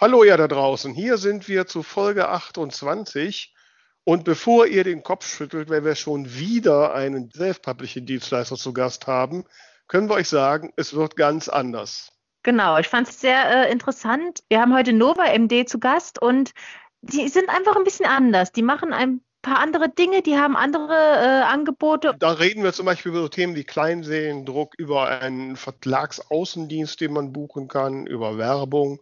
Hallo ihr da draußen, hier sind wir zu Folge 28 und bevor ihr den Kopf schüttelt, wenn wir schon wieder einen Self-Publishing-Dienstleister zu Gast haben, können wir euch sagen, es wird ganz anders. Genau, ich fand es sehr äh, interessant. Wir haben heute Nova MD zu Gast und die sind einfach ein bisschen anders. Die machen ein paar andere Dinge, die haben andere äh, Angebote. Da reden wir zum Beispiel über so Themen wie Kleinseriendruck, über einen Verlagsaußendienst, den man buchen kann, über Werbung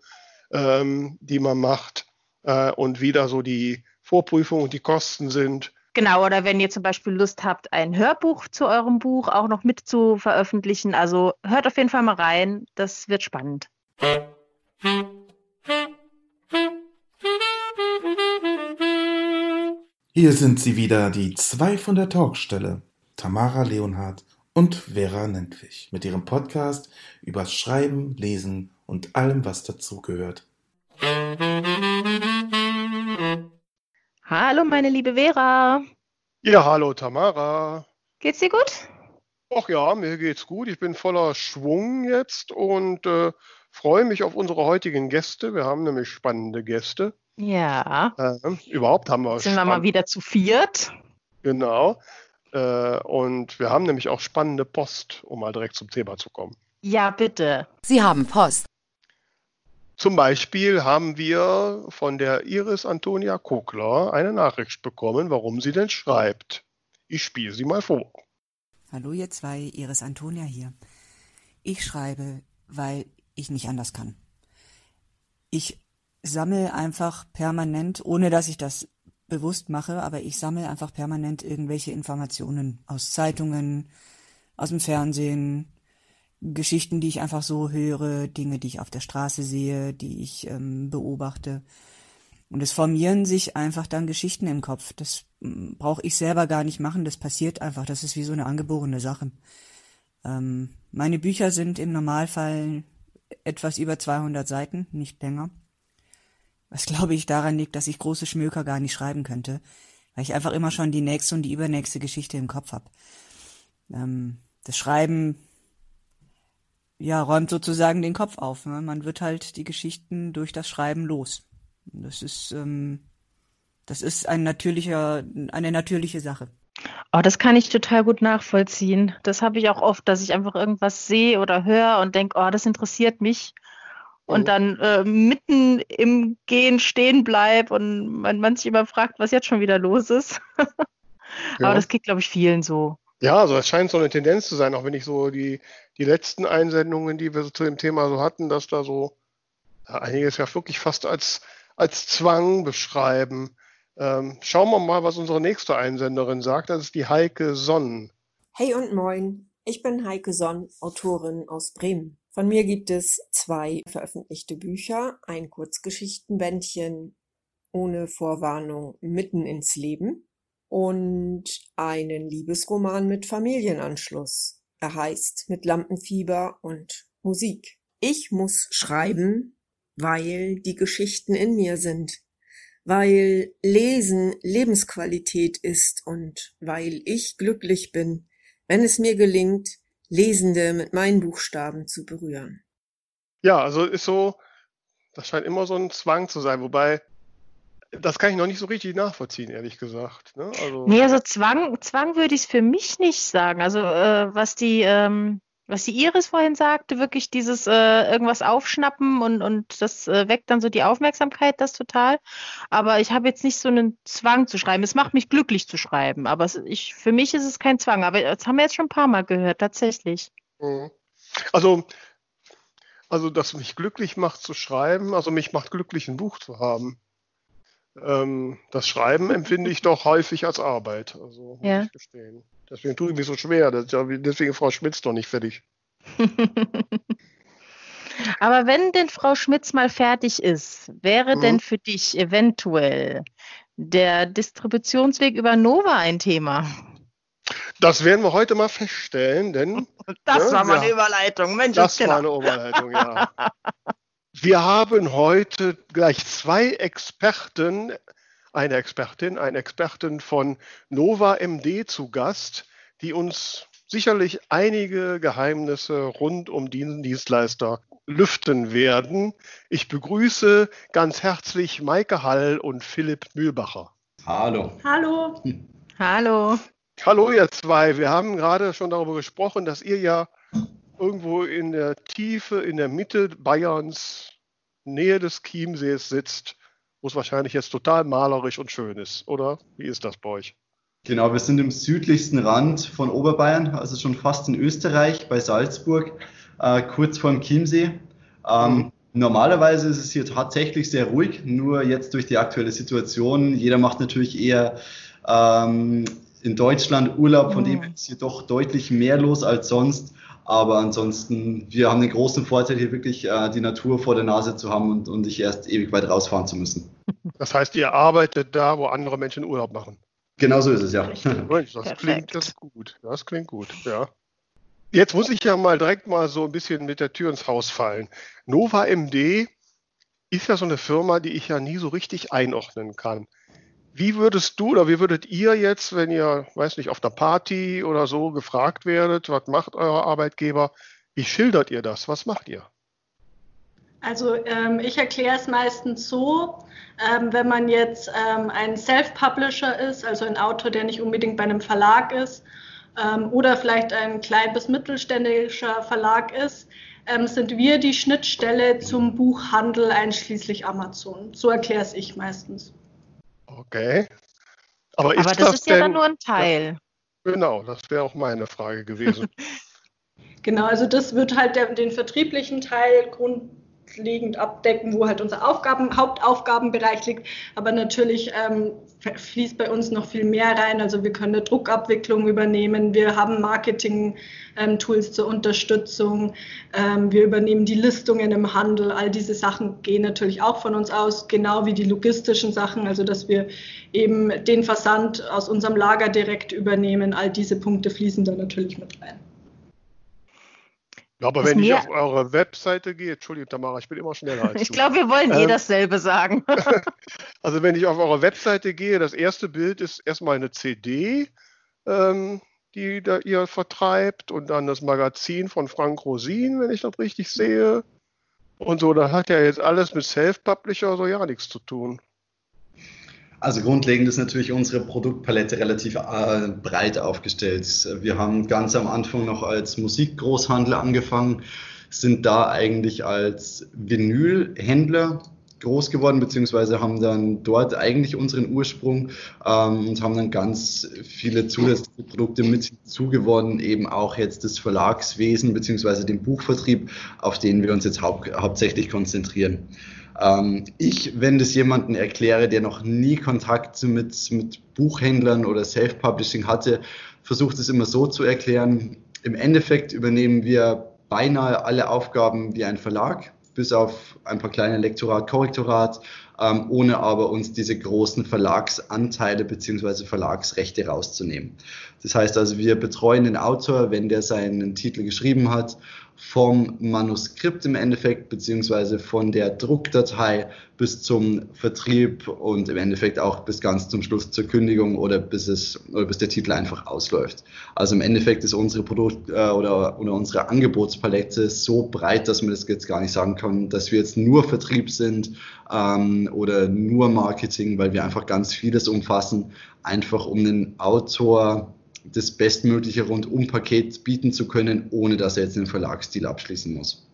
ähm, die man macht äh, und wie da so die Vorprüfung und die Kosten sind. Genau, oder wenn ihr zum Beispiel Lust habt, ein Hörbuch zu eurem Buch auch noch mit zu veröffentlichen. Also hört auf jeden Fall mal rein, das wird spannend. Hier sind sie wieder, die zwei von der Talkstelle, Tamara Leonhardt und Vera Nentwich, mit ihrem Podcast übers Schreiben, Lesen und allem, was dazugehört. Hallo, meine liebe Vera. Ja, hallo, Tamara. Geht's dir gut? Ach ja, mir geht's gut. Ich bin voller Schwung jetzt und äh, freue mich auf unsere heutigen Gäste. Wir haben nämlich spannende Gäste. Ja. Äh, überhaupt haben wir. Sind wir mal wieder zu viert? Genau. Äh, und wir haben nämlich auch spannende Post, um mal direkt zum Thema zu kommen. Ja, bitte. Sie haben Post. Zum Beispiel haben wir von der Iris Antonia Kokler eine Nachricht bekommen, warum sie denn schreibt. Ich spiele sie mal vor. Hallo ihr zwei, Iris Antonia hier. Ich schreibe, weil ich nicht anders kann. Ich sammle einfach permanent, ohne dass ich das bewusst mache, aber ich sammle einfach permanent irgendwelche Informationen aus Zeitungen, aus dem Fernsehen, Geschichten, die ich einfach so höre, Dinge, die ich auf der Straße sehe, die ich ähm, beobachte. Und es formieren sich einfach dann Geschichten im Kopf. Das ähm, brauche ich selber gar nicht machen, das passiert einfach. Das ist wie so eine angeborene Sache. Ähm, meine Bücher sind im Normalfall etwas über 200 Seiten, nicht länger. Was glaube ich daran liegt, dass ich große Schmöker gar nicht schreiben könnte, weil ich einfach immer schon die nächste und die übernächste Geschichte im Kopf habe. Ähm, das Schreiben ja, räumt sozusagen den Kopf auf. Ne? Man wird halt die Geschichten durch das Schreiben los. Das ist, ähm, das ist ein natürlicher, eine natürliche Sache. Oh, das kann ich total gut nachvollziehen. Das habe ich auch oft, dass ich einfach irgendwas sehe oder höre und denke, oh, das interessiert mich. Und oh. dann äh, mitten im Gehen stehen bleib und man, man sich immer fragt, was jetzt schon wieder los ist. Aber das geht, glaube ich, vielen so. Ja, also es scheint so eine Tendenz zu sein, auch wenn ich so die, die letzten Einsendungen, die wir so zu dem Thema so hatten, dass da so ja, einiges ja wirklich fast als, als Zwang beschreiben. Ähm, schauen wir mal, was unsere nächste Einsenderin sagt. Das ist die Heike Sonn. Hey und moin. Ich bin Heike Sonn, Autorin aus Bremen. Von mir gibt es zwei veröffentlichte Bücher, ein Kurzgeschichtenbändchen ohne Vorwarnung mitten ins Leben und einen Liebesroman mit Familienanschluss. Er heißt Mit Lampenfieber und Musik. Ich muss schreiben, weil die Geschichten in mir sind, weil Lesen Lebensqualität ist und weil ich glücklich bin, wenn es mir gelingt, Lesende mit meinen Buchstaben zu berühren. Ja, also ist so, das scheint immer so ein Zwang zu sein, wobei das kann ich noch nicht so richtig nachvollziehen, ehrlich gesagt. Ne? Also, nee, also Zwang, Zwang würde ich es für mich nicht sagen. Also äh, was die, ähm, was die Iris vorhin sagte, wirklich dieses äh, irgendwas aufschnappen und, und das äh, weckt dann so die Aufmerksamkeit, das total. Aber ich habe jetzt nicht so einen Zwang zu schreiben. Es macht mich glücklich zu schreiben, aber ich, für mich ist es kein Zwang. Aber das haben wir jetzt schon ein paar Mal gehört, tatsächlich. Mhm. Also, also, dass mich glücklich macht zu schreiben, also mich macht glücklich, ein Buch zu haben. Ähm, das Schreiben empfinde ich doch häufig als Arbeit, also muss ja. ich gestehen. Deswegen tue ich mich so schwer. Das, deswegen Frau Schmitz noch nicht fertig. Aber wenn denn Frau Schmitz mal fertig ist, wäre mhm. denn für dich eventuell der Distributionsweg über Nova ein Thema? Das werden wir heute mal feststellen, denn. Das ne, war mal eine Überleitung, Mensch. Das war eine Überleitung, ja. Wir haben heute gleich zwei Experten, eine Expertin, eine Expertin von Nova MD zu Gast, die uns sicherlich einige Geheimnisse rund um diesen Dienstleister lüften werden. Ich begrüße ganz herzlich Maike Hall und Philipp Mühlbacher. Hallo. Hallo. Hallo. Hallo ihr zwei. Wir haben gerade schon darüber gesprochen, dass ihr ja irgendwo in der Tiefe, in der Mitte Bayerns, Nähe des Chiemsees sitzt, wo es wahrscheinlich jetzt total malerisch und schön ist, oder? Wie ist das bei euch? Genau, wir sind im südlichsten Rand von Oberbayern, also schon fast in Österreich, bei Salzburg, äh, kurz vor dem Chiemsee. Ähm, mhm. Normalerweise ist es hier tatsächlich sehr ruhig, nur jetzt durch die aktuelle Situation. Jeder macht natürlich eher ähm, in Deutschland Urlaub, von mhm. dem ist hier doch deutlich mehr los als sonst. Aber ansonsten, wir haben den großen Vorteil, hier wirklich äh, die Natur vor der Nase zu haben und, und nicht erst ewig weit rausfahren zu müssen. Das heißt, ihr arbeitet da, wo andere Menschen Urlaub machen. Genau so ist es, ja. das klingt das gut. Das klingt gut, ja. Jetzt muss ich ja mal direkt mal so ein bisschen mit der Tür ins Haus fallen. Nova MD ist ja so eine Firma, die ich ja nie so richtig einordnen kann. Wie würdest du oder wie würdet ihr jetzt, wenn ihr, weiß nicht, auf einer Party oder so gefragt werdet, was macht euer Arbeitgeber, wie schildert ihr das? Was macht ihr? Also ähm, ich erkläre es meistens so, ähm, wenn man jetzt ähm, ein Self-Publisher ist, also ein Autor, der nicht unbedingt bei einem Verlag ist, ähm, oder vielleicht ein klein bis mittelständischer Verlag ist, ähm, sind wir die Schnittstelle zum Buchhandel einschließlich Amazon. So erkläre es ich meistens. Okay. Aber, ist Aber das, das, ist denn, ja dann nur ein Teil. Ja, genau, das wäre auch meine Frage gewesen. genau, also das wird halt der, den vertrieblichen Teil grund, grundlegend abdecken, wo halt unser Aufgaben, Hauptaufgabenbereich liegt. Aber natürlich ähm, fließt bei uns noch viel mehr rein. Also wir können eine Druckabwicklung übernehmen. Wir haben Marketing-Tools ähm, zur Unterstützung. Ähm, wir übernehmen die Listungen im Handel. All diese Sachen gehen natürlich auch von uns aus, genau wie die logistischen Sachen. Also dass wir eben den Versand aus unserem Lager direkt übernehmen. All diese Punkte fließen da natürlich mit rein. Ja, aber wenn ich auf eure Webseite gehe, Entschuldigung, Tamara, ich bin immer schneller als Ich glaube, wir wollen eh ähm, eh dasselbe sagen. also wenn ich auf eure Webseite gehe, das erste Bild ist erstmal eine CD, ähm, die da ihr vertreibt und dann das Magazin von Frank Rosin, wenn ich das richtig sehe. Und so, da hat ja jetzt alles mit Self-Publisher so ja nichts zu tun. Also grundlegend ist natürlich unsere Produktpalette relativ äh, breit aufgestellt. Wir haben ganz am Anfang noch als Musikgroßhandel angefangen, sind da eigentlich als Vinylhändler groß geworden, beziehungsweise haben dann dort eigentlich unseren Ursprung ähm, und haben dann ganz viele zusätzliche Produkte mit hinzugeworden, eben auch jetzt das Verlagswesen, beziehungsweise den Buchvertrieb, auf den wir uns jetzt hau hauptsächlich konzentrieren. Ähm, ich, wenn das jemanden erkläre, der noch nie Kontakt mit, mit Buchhändlern oder Self-Publishing hatte, versucht es immer so zu erklären. Im Endeffekt übernehmen wir beinahe alle Aufgaben wie ein Verlag, bis auf ein paar kleine Lektorat, Korrektorat, ähm, ohne aber uns diese großen Verlagsanteile beziehungsweise Verlagsrechte rauszunehmen. Das heißt also, wir betreuen den Autor, wenn der seinen Titel geschrieben hat vom Manuskript im Endeffekt, beziehungsweise von der Druckdatei bis zum Vertrieb und im Endeffekt auch bis ganz zum Schluss zur Kündigung oder bis es oder bis der Titel einfach ausläuft. Also im Endeffekt ist unsere Produkt äh, oder, oder unsere Angebotspalette so breit, dass man das jetzt gar nicht sagen kann, dass wir jetzt nur Vertrieb sind ähm, oder nur Marketing, weil wir einfach ganz vieles umfassen, einfach um den Autor das bestmögliche Rundumpaket bieten zu können, ohne dass er jetzt einen Verlagsstil abschließen muss.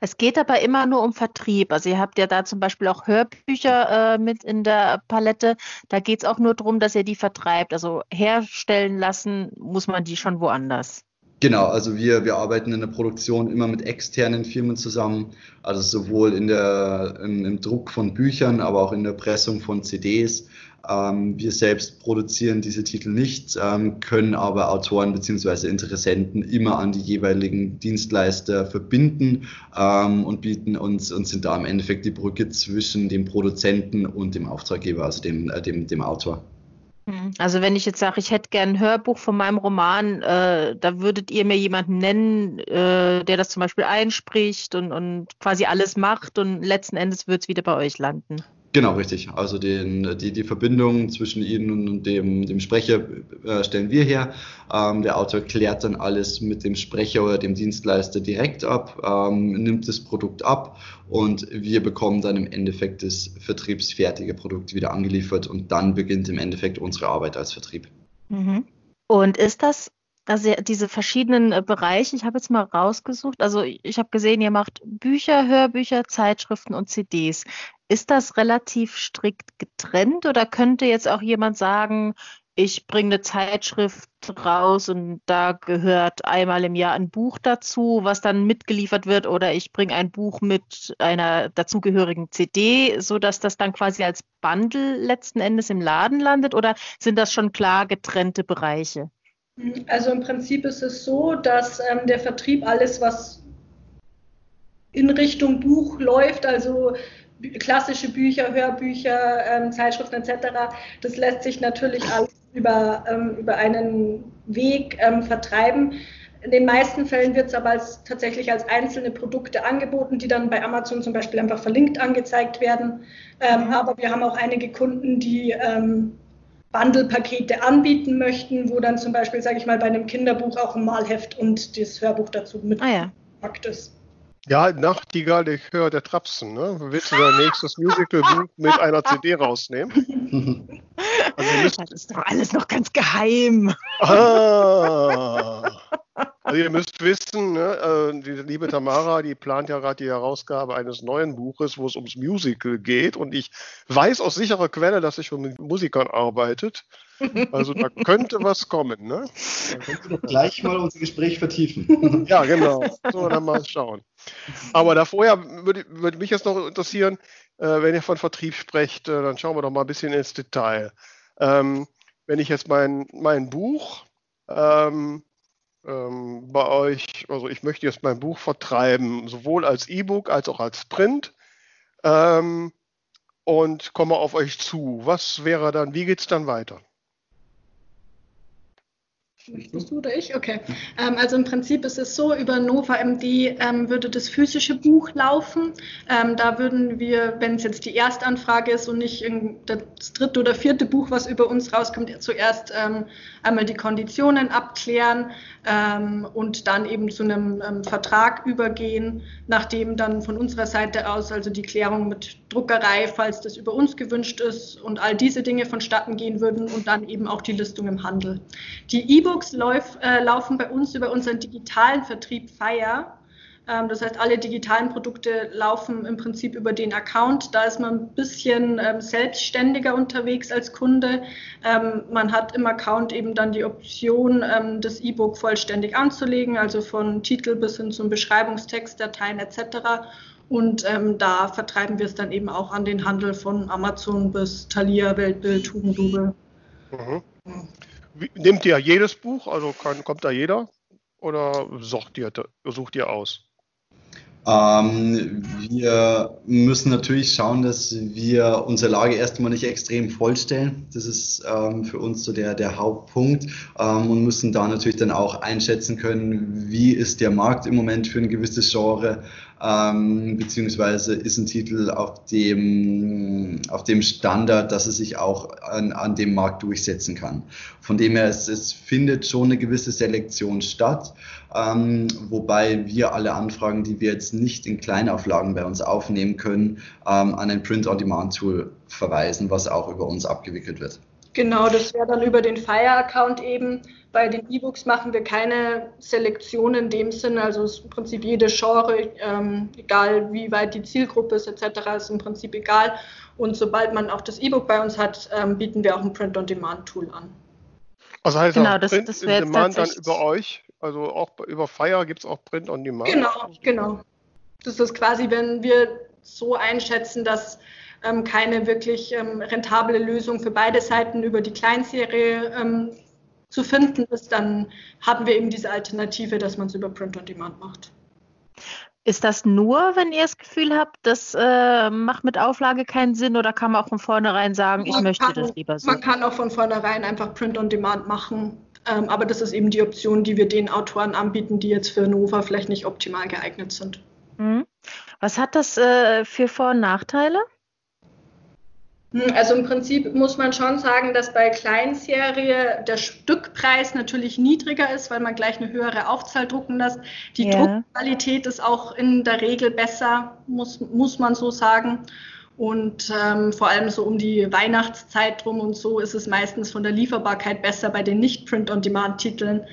Es geht aber immer nur um Vertrieb. Also ihr habt ja da zum Beispiel auch Hörbücher äh, mit in der Palette. Da geht es auch nur darum, dass ihr die vertreibt. Also herstellen lassen muss man die schon woanders. Genau, also wir, wir arbeiten in der Produktion immer mit externen Firmen zusammen, also sowohl in der, im, im Druck von Büchern, aber auch in der Pressung von CDs. Ähm, wir selbst produzieren diese Titel nicht, ähm, können aber Autoren bzw. Interessenten immer an die jeweiligen Dienstleister verbinden ähm, und bieten uns und sind da im Endeffekt die Brücke zwischen dem Produzenten und dem Auftraggeber, also dem, äh, dem, dem Autor. Mhm. Also wenn ich jetzt sage, ich hätte gern ein Hörbuch von meinem Roman, äh, da würdet ihr mir jemanden nennen, äh, der das zum Beispiel einspricht und, und quasi alles macht und letzten Endes wird es wieder bei euch landen. Genau, richtig. Also den, die, die Verbindung zwischen Ihnen und dem, dem Sprecher äh, stellen wir her. Ähm, der Autor klärt dann alles mit dem Sprecher oder dem Dienstleister direkt ab, ähm, nimmt das Produkt ab und wir bekommen dann im Endeffekt das vertriebsfertige Produkt wieder angeliefert und dann beginnt im Endeffekt unsere Arbeit als Vertrieb. Mhm. Und ist das also diese verschiedenen äh, Bereiche, ich habe jetzt mal rausgesucht, also ich habe gesehen, ihr macht Bücher, Hörbücher, Zeitschriften und CDs. Ist das relativ strikt getrennt oder könnte jetzt auch jemand sagen, ich bringe eine Zeitschrift raus und da gehört einmal im Jahr ein Buch dazu, was dann mitgeliefert wird, oder ich bringe ein Buch mit einer dazugehörigen CD, sodass das dann quasi als Bundle letzten Endes im Laden landet, oder sind das schon klar getrennte Bereiche? Also im Prinzip ist es so, dass ähm, der Vertrieb alles, was in Richtung Buch läuft, also klassische Bücher, Hörbücher, ähm, Zeitschriften etc., das lässt sich natürlich alles über, ähm, über einen Weg ähm, vertreiben. In den meisten Fällen wird es aber als, tatsächlich als einzelne Produkte angeboten, die dann bei Amazon zum Beispiel einfach verlinkt angezeigt werden. Ähm, aber wir haben auch einige Kunden, die ähm, Bundle-Pakete anbieten möchten, wo dann zum Beispiel, sage ich mal, bei einem Kinderbuch auch ein Malheft und das Hörbuch dazu mitgepackt ah, ja. ist. Ja, Nachtigall, ich höre der Trapsen. Ne? Willst du dein nächstes Musicalbuch mit einer CD rausnehmen? Also das ist doch alles noch ganz geheim. Ah, also ihr müsst wissen, ne, äh, die liebe Tamara, die plant ja gerade die Herausgabe eines neuen Buches, wo es ums Musical geht. Und ich weiß aus sicherer Quelle, dass sie schon mit Musikern arbeitet. Also da könnte was kommen. Ne? Dann können wir doch gleich mal unser Gespräch vertiefen. Ja, genau. So, dann mal schauen. Aber da vorher würde, würde mich jetzt noch interessieren, äh, wenn ihr von Vertrieb sprecht, äh, dann schauen wir doch mal ein bisschen ins Detail. Ähm, wenn ich jetzt mein, mein Buch ähm, ähm, bei euch, also ich möchte jetzt mein Buch vertreiben, sowohl als E-Book als auch als Print ähm, und komme auf euch zu. Was wäre dann, wie geht es dann weiter? Möchtest du oder ich? Okay. Ähm, also im Prinzip ist es so, über Nova MD ähm, würde das physische Buch laufen. Ähm, da würden wir, wenn es jetzt die Erstanfrage ist und nicht das dritte oder vierte Buch, was über uns rauskommt, zuerst ähm, einmal die Konditionen abklären ähm, und dann eben zu einem ähm, Vertrag übergehen, nachdem dann von unserer Seite aus also die Klärung mit Druckerei, falls das über uns gewünscht ist und all diese Dinge vonstatten gehen würden und dann eben auch die Listung im Handel. Die E-Books äh, laufen bei uns über unseren digitalen Vertrieb Fire. Ähm, das heißt, alle digitalen Produkte laufen im Prinzip über den Account. Da ist man ein bisschen ähm, selbstständiger unterwegs als Kunde. Ähm, man hat im Account eben dann die Option, ähm, das E-Book vollständig anzulegen, also von Titel bis hin zum Beschreibungstext, Dateien etc. Und ähm, da vertreiben wir es dann eben auch an den Handel von Amazon bis Thalia, Weltbild, Hugendubel. Mhm. Nehmt ihr jedes Buch? Also kann, kommt da jeder? Oder sucht ihr, sucht ihr aus? Ähm, wir müssen natürlich schauen, dass wir unsere Lage erstmal nicht extrem vollstellen. Das ist ähm, für uns so der, der Hauptpunkt ähm, und müssen da natürlich dann auch einschätzen können, wie ist der Markt im Moment für ein gewisses Genre, ähm, beziehungsweise ist ein Titel auf dem, auf dem Standard, dass es sich auch an, an dem Markt durchsetzen kann. Von dem her, es, es findet schon eine gewisse Selektion statt, ähm, wobei wir alle Anfragen, die wir jetzt nicht in Kleinauflagen bei uns aufnehmen können, ähm, an ein Print-on-Demand-Tool verweisen, was auch über uns abgewickelt wird. Genau, das wäre dann über den Fire-Account eben. Bei den E-Books machen wir keine Selektion in dem Sinne, also ist im Prinzip jede Genre, ähm, egal wie weit die Zielgruppe ist etc., ist im Prinzip egal. Und sobald man auch das E-Book bei uns hat, ähm, bieten wir auch ein Print-on-Demand-Tool an. Also heißt genau, das, Print das Demand dann über euch, also auch über Fire gibt es auch Print-on-Demand? Genau, genau. Das ist quasi, wenn wir so einschätzen, dass ähm, keine wirklich ähm, rentable Lösung für beide Seiten über die Kleinserie ähm, zu finden ist, dann haben wir eben diese Alternative, dass man es über Print on Demand macht. Ist das nur, wenn ihr das Gefühl habt, das äh, macht mit Auflage keinen Sinn oder kann man auch von vornherein sagen, man ich möchte kann, das lieber so? Man kann auch von vornherein einfach Print on Demand machen, ähm, aber das ist eben die Option, die wir den Autoren anbieten, die jetzt für Nova vielleicht nicht optimal geeignet sind. Mhm. Was hat das äh, für Vor- und Nachteile? Hm, also im Prinzip muss man schon sagen, dass bei Kleinserie der Stückpreis natürlich niedriger ist, weil man gleich eine höhere Aufzahl drucken lässt. Die ja. Druckqualität ist auch in der Regel besser, muss, muss man so sagen. Und ähm, vor allem so um die Weihnachtszeit rum und so ist es meistens von der Lieferbarkeit besser bei den Nicht-Print-on-Demand-Titeln,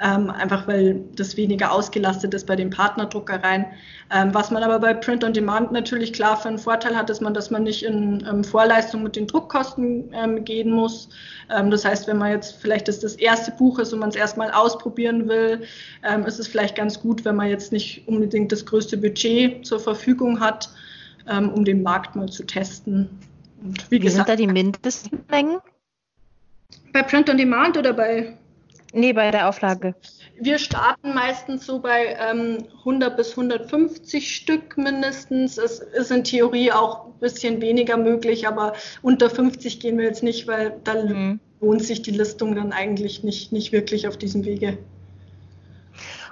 ähm, einfach weil das weniger ausgelastet ist bei den Partnerdruckereien. Ähm, was man aber bei Print on Demand natürlich klar für einen Vorteil hat, ist man, dass man nicht in ähm, Vorleistung mit den Druckkosten ähm, gehen muss. Ähm, das heißt, wenn man jetzt vielleicht das, das erste Buch ist und man es erstmal ausprobieren will, ähm, ist es vielleicht ganz gut, wenn man jetzt nicht unbedingt das größte Budget zur Verfügung hat, um den Markt mal zu testen. Und wie, wie gesagt, sind da die Mindestmengen? Bei Print on Demand oder bei Nee, bei der Auflage. Wir starten meistens so bei ähm, 100 bis 150 Stück mindestens. Es ist in Theorie auch ein bisschen weniger möglich, aber unter 50 gehen wir jetzt nicht, weil dann mhm. lohnt sich die Listung dann eigentlich nicht, nicht wirklich auf diesem Wege.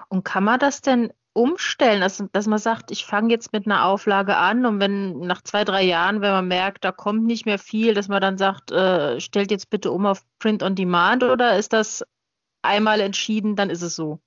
Und kann man das denn umstellen, dass, dass man sagt, ich fange jetzt mit einer Auflage an und wenn nach zwei, drei Jahren, wenn man merkt, da kommt nicht mehr viel, dass man dann sagt, äh, stellt jetzt bitte um auf Print on Demand oder ist das einmal entschieden, dann ist es so.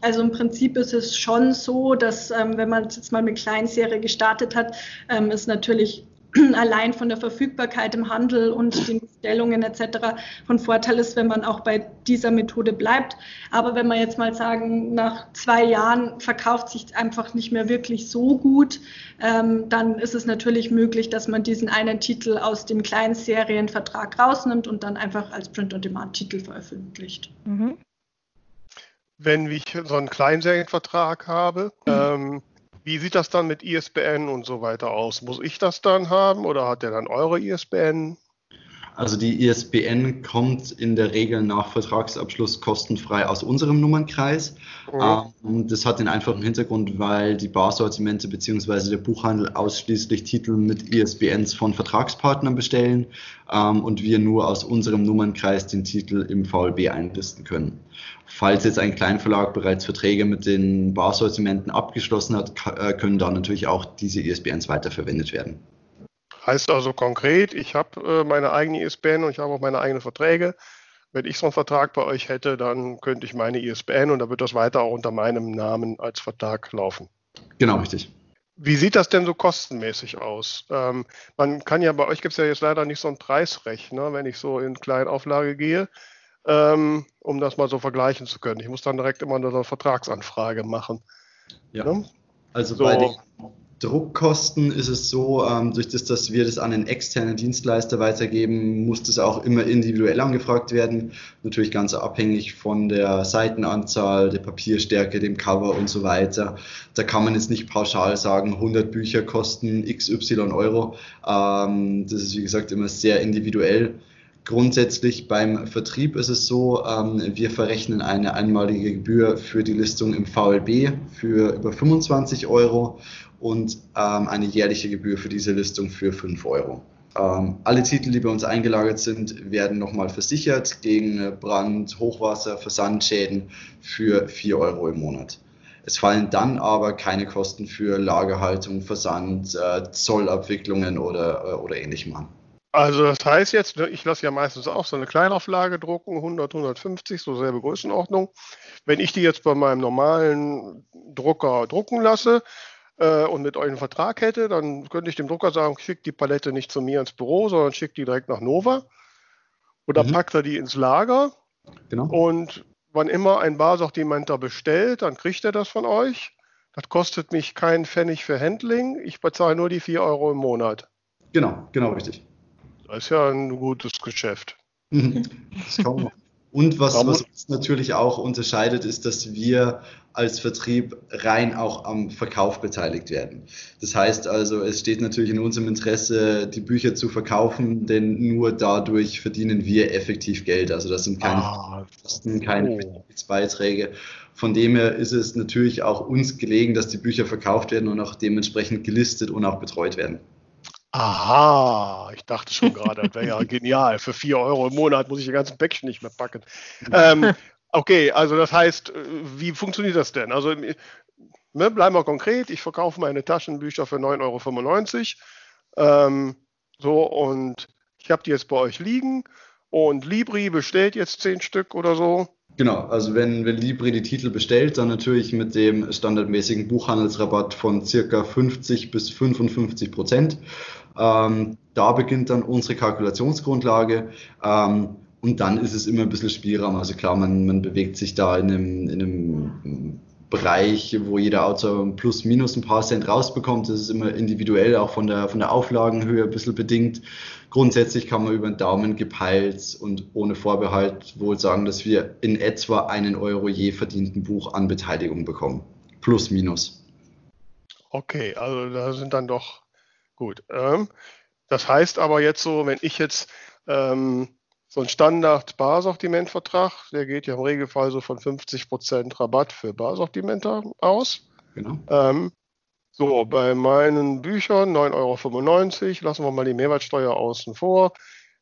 Also im Prinzip ist es schon so, dass ähm, wenn man jetzt mal mit Kleinserie gestartet hat, ähm, ist natürlich allein von der Verfügbarkeit im Handel und den Bestellungen etc. von Vorteil ist, wenn man auch bei dieser Methode bleibt. Aber wenn wir jetzt mal sagen, nach zwei Jahren verkauft sich einfach nicht mehr wirklich so gut, ähm, dann ist es natürlich möglich, dass man diesen einen Titel aus dem Kleinserienvertrag rausnimmt und dann einfach als Print-on-Demand-Titel veröffentlicht. Mhm. Wenn ich so einen Kleinserienvertrag habe, mhm. ähm, wie sieht das dann mit ISBN und so weiter aus? Muss ich das dann haben oder hat der dann eure ISBN? Also die ISBN kommt in der Regel nach Vertragsabschluss kostenfrei aus unserem Nummernkreis. Mhm. das hat den einfachen Hintergrund, weil die Barsortimente bzw. der Buchhandel ausschließlich Titel mit ISBNs von Vertragspartnern bestellen ähm, und wir nur aus unserem Nummernkreis den Titel im VLB einlisten können. Falls jetzt ein Kleinverlag bereits Verträge mit den Barsortimenten abgeschlossen hat, äh, können da natürlich auch diese ISBNs weiterverwendet werden. Heißt also konkret, ich habe äh, meine eigene ISBN und ich habe auch meine eigenen Verträge. Wenn ich so einen Vertrag bei euch hätte, dann könnte ich meine ISBN und dann wird das weiter auch unter meinem Namen als Vertrag laufen. Genau, richtig. Wie sieht das denn so kostenmäßig aus? Ähm, man kann ja, bei euch gibt es ja jetzt leider nicht so ein Preisrecht, ne, wenn ich so in Kleinauflage gehe ähm, um das mal so vergleichen zu können. Ich muss dann direkt immer eine Vertragsanfrage machen. Ja. ja? Also so. bei den Druckkosten ist es so, ähm, durch das, dass wir das an einen externen Dienstleister weitergeben, muss das auch immer individuell angefragt werden. Natürlich ganz abhängig von der Seitenanzahl, der Papierstärke, dem Cover und so weiter. Da kann man jetzt nicht pauschal sagen, 100 Bücher kosten XY Euro. Ähm, das ist wie gesagt immer sehr individuell. Grundsätzlich beim Vertrieb ist es so, ähm, wir verrechnen eine einmalige Gebühr für die Listung im VLB für über 25 Euro und ähm, eine jährliche Gebühr für diese Listung für 5 Euro. Ähm, alle Titel, die bei uns eingelagert sind, werden nochmal versichert gegen Brand, Hochwasser, Versandschäden für 4 Euro im Monat. Es fallen dann aber keine Kosten für Lagerhaltung, Versand, äh, Zollabwicklungen oder, äh, oder ähnlichem an. Also das heißt jetzt, ne, ich lasse ja meistens auch so eine Kleinauflage drucken, 100, 150, so selbe Größenordnung. Wenn ich die jetzt bei meinem normalen Drucker drucken lasse äh, und mit euch einen Vertrag hätte, dann könnte ich dem Drucker sagen, schick die Palette nicht zu mir ins Büro, sondern schick die direkt nach Nova. Oder mhm. packt er die ins Lager. Genau. Und wann immer ein Barsortiment da bestellt, dann kriegt er das von euch. Das kostet mich keinen Pfennig für Handling. Ich bezahle nur die 4 Euro im Monat. Genau, genau richtig. Das ist ja ein gutes Geschäft. Das kann man. Und was, was uns natürlich auch unterscheidet, ist, dass wir als Vertrieb rein auch am Verkauf beteiligt werden. Das heißt also, es steht natürlich in unserem Interesse, die Bücher zu verkaufen, denn nur dadurch verdienen wir effektiv Geld. Also das sind keine ah, Kosten, keine oh. Beiträge. Von dem her ist es natürlich auch uns gelegen, dass die Bücher verkauft werden und auch dementsprechend gelistet und auch betreut werden. Aha, ich dachte schon gerade, das wäre ja genial. Für 4 Euro im Monat muss ich die ganzen Päckchen nicht mehr packen. Ähm, okay, also das heißt, äh, wie funktioniert das denn? Also ne, bleiben wir konkret, ich verkaufe meine Taschenbücher für 9,95 Euro. Ähm, So, und ich habe die jetzt bei euch liegen und Libri bestellt jetzt zehn Stück oder so. Genau, also wenn, wenn Libri die Titel bestellt, dann natürlich mit dem standardmäßigen Buchhandelsrabatt von circa 50 bis 55 Prozent. Ähm, da beginnt dann unsere Kalkulationsgrundlage. Ähm, und dann ist es immer ein bisschen Spielraum. Also klar, man, man bewegt sich da in einem, in einem Bereich, wo jeder Autor plus minus ein paar Cent rausbekommt. Das ist immer individuell, auch von der, von der Auflagenhöhe ein bisschen bedingt. Grundsätzlich kann man über den Daumen gepeilt und ohne Vorbehalt wohl sagen, dass wir in etwa einen Euro je verdienten Buch an Beteiligung bekommen. Plus minus. Okay, also da sind dann doch gut. Ähm, das heißt aber jetzt so, wenn ich jetzt ähm, so ein Standard-Barsortimentvertrag, der geht ja im Regelfall so von 50% Rabatt für Barsortimente aus. Genau. Ähm, so, bei meinen Büchern 9,95 Euro, lassen wir mal die Mehrwertsteuer außen vor,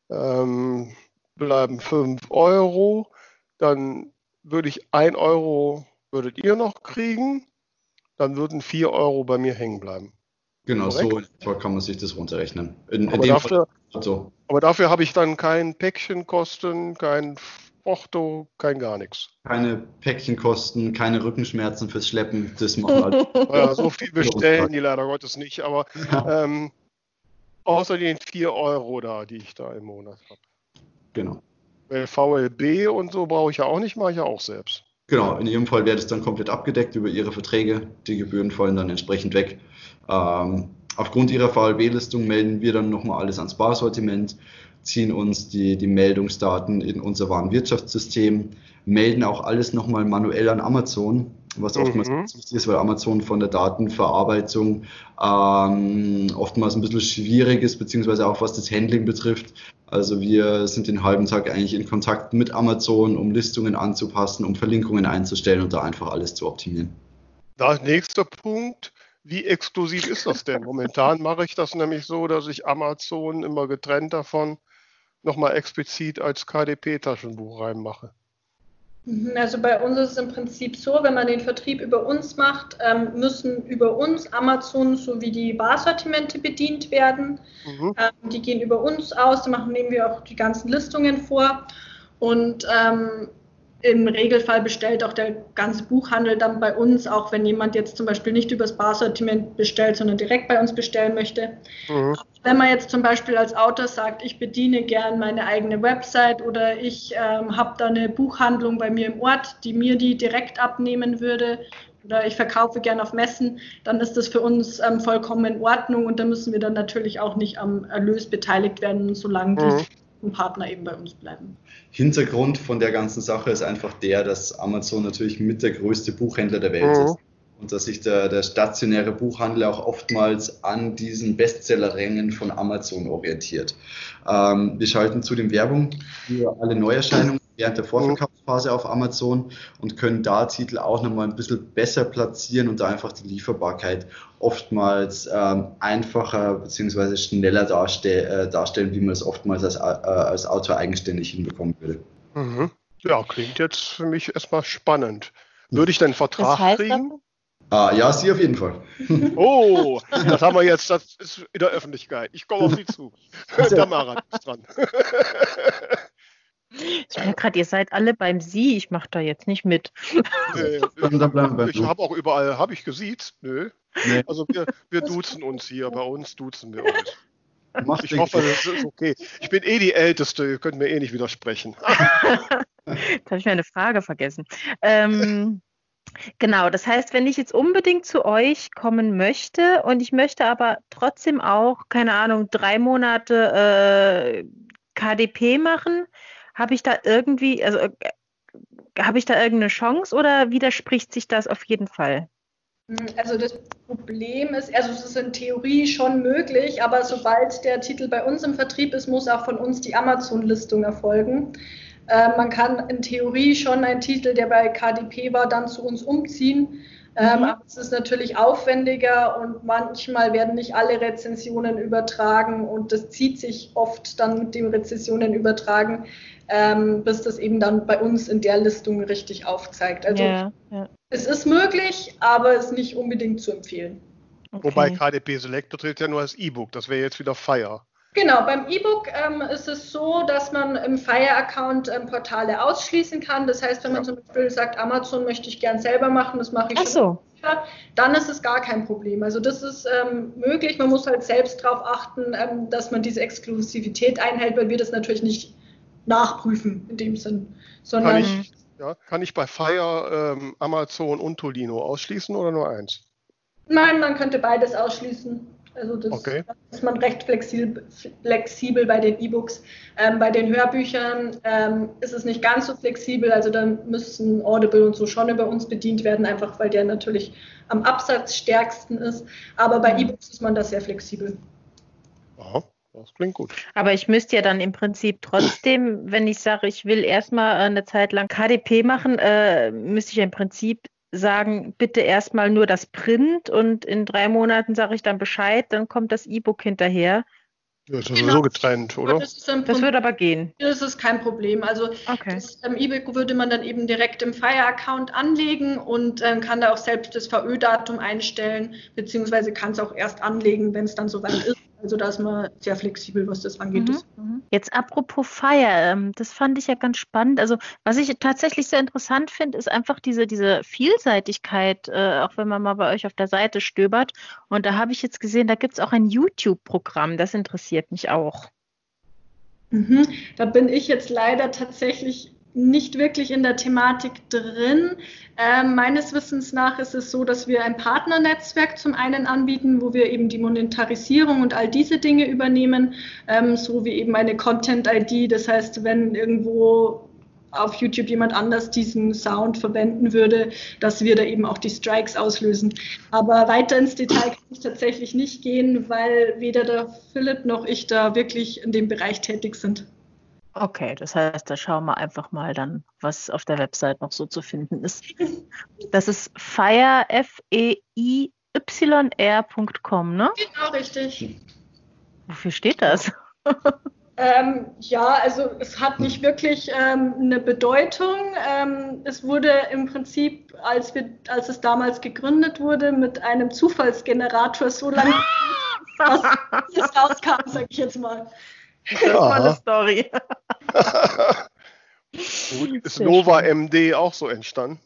ähm, bleiben 5 Euro. Dann würde ich 1 Euro, würdet ihr noch kriegen, dann würden 4 Euro bei mir hängen bleiben. Genau, Korrekt? so kann man sich das runterrechnen. In, in dafür, so. Aber dafür habe ich dann kein Päckchenkosten, kein Porto, kein gar nichts. Keine Päckchenkosten, keine Rückenschmerzen fürs Schleppen, das machen halt. ja, so viel bestellen die leider Gottes nicht, aber ja. ähm, außer den 4 Euro da, die ich da im Monat habe. Genau. Weil VLB und so brauche ich ja auch nicht, mache ich ja auch selbst. Genau, in Ihrem Fall wäre das dann komplett abgedeckt über Ihre Verträge. Die Gebühren fallen dann entsprechend weg. Ähm, aufgrund Ihrer VLB-Listung melden wir dann nochmal alles ans Barsortiment, ziehen uns die, die Meldungsdaten in unser Warenwirtschaftssystem, melden auch alles nochmal manuell an Amazon, was oftmals mhm. wichtig ist, weil Amazon von der Datenverarbeitung ähm, oftmals ein bisschen schwierig ist, beziehungsweise auch was das Handling betrifft. Also wir sind den halben Tag eigentlich in Kontakt mit Amazon, um Listungen anzupassen, um Verlinkungen einzustellen und da einfach alles zu optimieren. Da nächster Punkt. Wie exklusiv ist das denn? Momentan mache ich das nämlich so, dass ich Amazon immer getrennt davon nochmal explizit als KDP-Taschenbuch reinmache. Mhm, also bei uns ist es im Prinzip so, wenn man den Vertrieb über uns macht, ähm, müssen über uns Amazon sowie die Barsortimente bedient werden. Mhm. Ähm, die gehen über uns aus, da machen, nehmen wir auch die ganzen Listungen vor. Und ähm, im Regelfall bestellt auch der ganze Buchhandel dann bei uns, auch wenn jemand jetzt zum Beispiel nicht übers Barsortiment bestellt, sondern direkt bei uns bestellen möchte. Mhm. Wenn man jetzt zum Beispiel als Autor sagt, ich bediene gern meine eigene Website oder ich ähm, habe da eine Buchhandlung bei mir im Ort, die mir die direkt abnehmen würde oder ich verkaufe gern auf Messen, dann ist das für uns ähm, vollkommen in Ordnung und da müssen wir dann natürlich auch nicht am Erlös beteiligt werden, solange mhm. die Partner eben bei uns bleiben. Hintergrund von der ganzen Sache ist einfach der, dass Amazon natürlich mit der größte Buchhändler der Welt mhm. ist und dass sich der, der stationäre Buchhandel auch oftmals an diesen Bestsellerrängen von Amazon orientiert. Ähm, wir schalten zudem Werbung für alle Neuerscheinungen während der Vorverkaufsphase auf Amazon und können da Titel auch nochmal ein bisschen besser platzieren und da einfach die Lieferbarkeit oftmals ähm, einfacher bzw. schneller darstell, äh, darstellen, wie man es oftmals als, äh, als Autor eigenständig hinbekommen würde. Mhm. Ja, klingt jetzt für mich erstmal spannend. Würde ich denn einen Vertrag das heißt kriegen? Ah, ja, Sie auf jeden Fall. Oh, das haben wir jetzt, das ist in der Öffentlichkeit. Ich komme auf Sie zu. Tamara ist dran. Ich merke gerade, ihr seid alle beim Sie. Ich mache da jetzt nicht mit. Nee, ich habe auch überall, habe ich gesiezt? Nö. Nee. Also wir, wir duzen uns hier. Bei uns duzen wir uns. Ich hoffe, das ist okay. Ich bin eh die Älteste, ihr könnt mir eh nicht widersprechen. Jetzt habe ich mir eine Frage vergessen. Ähm, genau, das heißt, wenn ich jetzt unbedingt zu euch kommen möchte und ich möchte aber trotzdem auch, keine Ahnung, drei Monate äh, KDP machen, habe ich da irgendwie, also äh, habe ich da irgendeine Chance oder widerspricht sich das auf jeden Fall? Hm, also das Problem ist, also es ist in Theorie schon möglich, aber sobald der Titel bei uns im Vertrieb ist, muss auch von uns die Amazon-Listung erfolgen. Äh, man kann in Theorie schon einen Titel, der bei KDP war, dann zu uns umziehen. Ähm, mhm. aber es ist natürlich aufwendiger und manchmal werden nicht alle Rezensionen übertragen und das zieht sich oft dann mit dem Rezensionen übertragen ähm, bis das eben dann bei uns in der Listung richtig aufzeigt. Also ja, ja. es ist möglich, aber es ist nicht unbedingt zu empfehlen. Okay. Wobei KDP Select betrifft ja nur als E-Book, das wäre jetzt wieder Fire. Genau, beim E-Book ähm, ist es so, dass man im Fire-Account ähm, Portale ausschließen kann. Das heißt, wenn man zum Beispiel sagt, Amazon möchte ich gern selber machen, das mache ich Ach so. schon, dann ist es gar kein Problem. Also das ist ähm, möglich. Man muss halt selbst darauf achten, ähm, dass man diese Exklusivität einhält, weil wir das natürlich nicht nachprüfen in dem Sinn, sondern Kann ich, ja, kann ich bei Fire ähm, Amazon und Tolino ausschließen oder nur eins? nein, man könnte beides ausschließen. Also das Okay. da ist man recht flexibel, flexibel bei den E-Books. Ähm, bei den Hörbüchern ähm, ist es nicht ganz so flexibel, also dann müssen Audible und so schon über uns bedient werden, einfach weil der natürlich am absatzstärksten ist. Aber bei E-Books ist man da sehr flexibel. Aha, das klingt gut. Aber ich müsste ja dann im Prinzip trotzdem, wenn ich sage, ich will erstmal äh, eine Zeit lang KDP machen, äh, müsste ich ja im Prinzip sagen, bitte erstmal nur das Print und in drei Monaten sage ich dann Bescheid, dann kommt das E-Book hinterher. Ja, ist ja Genau. sowieso getrennt, oder? Das Das würde aber gehen. das ist kein Problem. Also Okay. Das ähm, E-Book würde man dann eben direkt im Fire-Account anlegen und ähm, kann da auch selbst das VÖ-Datum einstellen, beziehungsweise kann es auch erst anlegen, wenn es dann soweit ist. Also da ist man sehr flexibel, was das angeht. Mhm. Das- Jetzt apropos Fire, ähm, das fand ich ja ganz spannend. Also was ich tatsächlich sehr interessant finde, ist einfach diese, diese Vielseitigkeit, äh, auch wenn man mal bei euch auf der Seite stöbert. Und da habe ich jetzt gesehen, da gibt es auch ein YouTube-Programm, das interessiert mich auch. Mhm. Da bin ich jetzt leider tatsächlich nicht wirklich in der Thematik drin. Ähm, meines Wissens nach ist es so, dass wir ein Partnernetzwerk zum einen anbieten, wo wir eben die Monetarisierung und all diese Dinge übernehmen, ähm, so wie eben eine Content-ID. Das heißt, wenn irgendwo auf YouTube jemand anders diesen Sound verwenden würde, dass wir da eben auch die Strikes auslösen. Aber weiter ins Detail kann ich tatsächlich nicht gehen, weil weder der Philipp noch ich da wirklich in dem Bereich tätig sind. Okay, das heißt, da schauen wir einfach mal dann, was auf der Website noch so zu finden ist. Das ist fire, F-E-I-Y-R.com, ne? Genau, richtig. Wofür steht das? Ähm, ja, also es hat nicht wirklich ähm, eine Bedeutung. Ähm, es wurde im Prinzip, als, wir, als es damals gegründet wurde, mit einem Zufallsgenerator so lange, was es rauskam, sage ich jetzt mal. Das ist mal eine. Story. Gut, ist Sehr Nova MD auch so entstanden?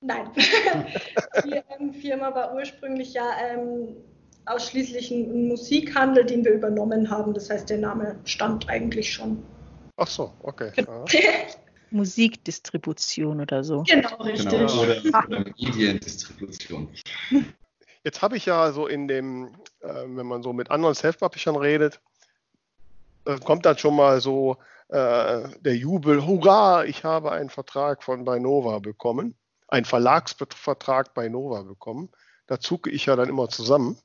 Nein. Die ähm, Firma war ursprünglich ja ähm, ausschließlich ein Musikhandel, den wir übernommen haben. Das heißt, der Name stammt eigentlich schon. Ach so, okay. Genau, Ja. Musikdistribution oder so. genau richtig. Genau, oder, oder Mediendistribution. Jetzt habe ich ja so in dem, äh, wenn man so mit anderen Self-Publishern redet, äh, kommt dann schon mal so äh, der Jubel, hurra, ich habe einen Vertrag von bei Nova bekommen, einen Verlagsvertrag bei Nova bekommen. Da zucke ich ja dann immer zusammen.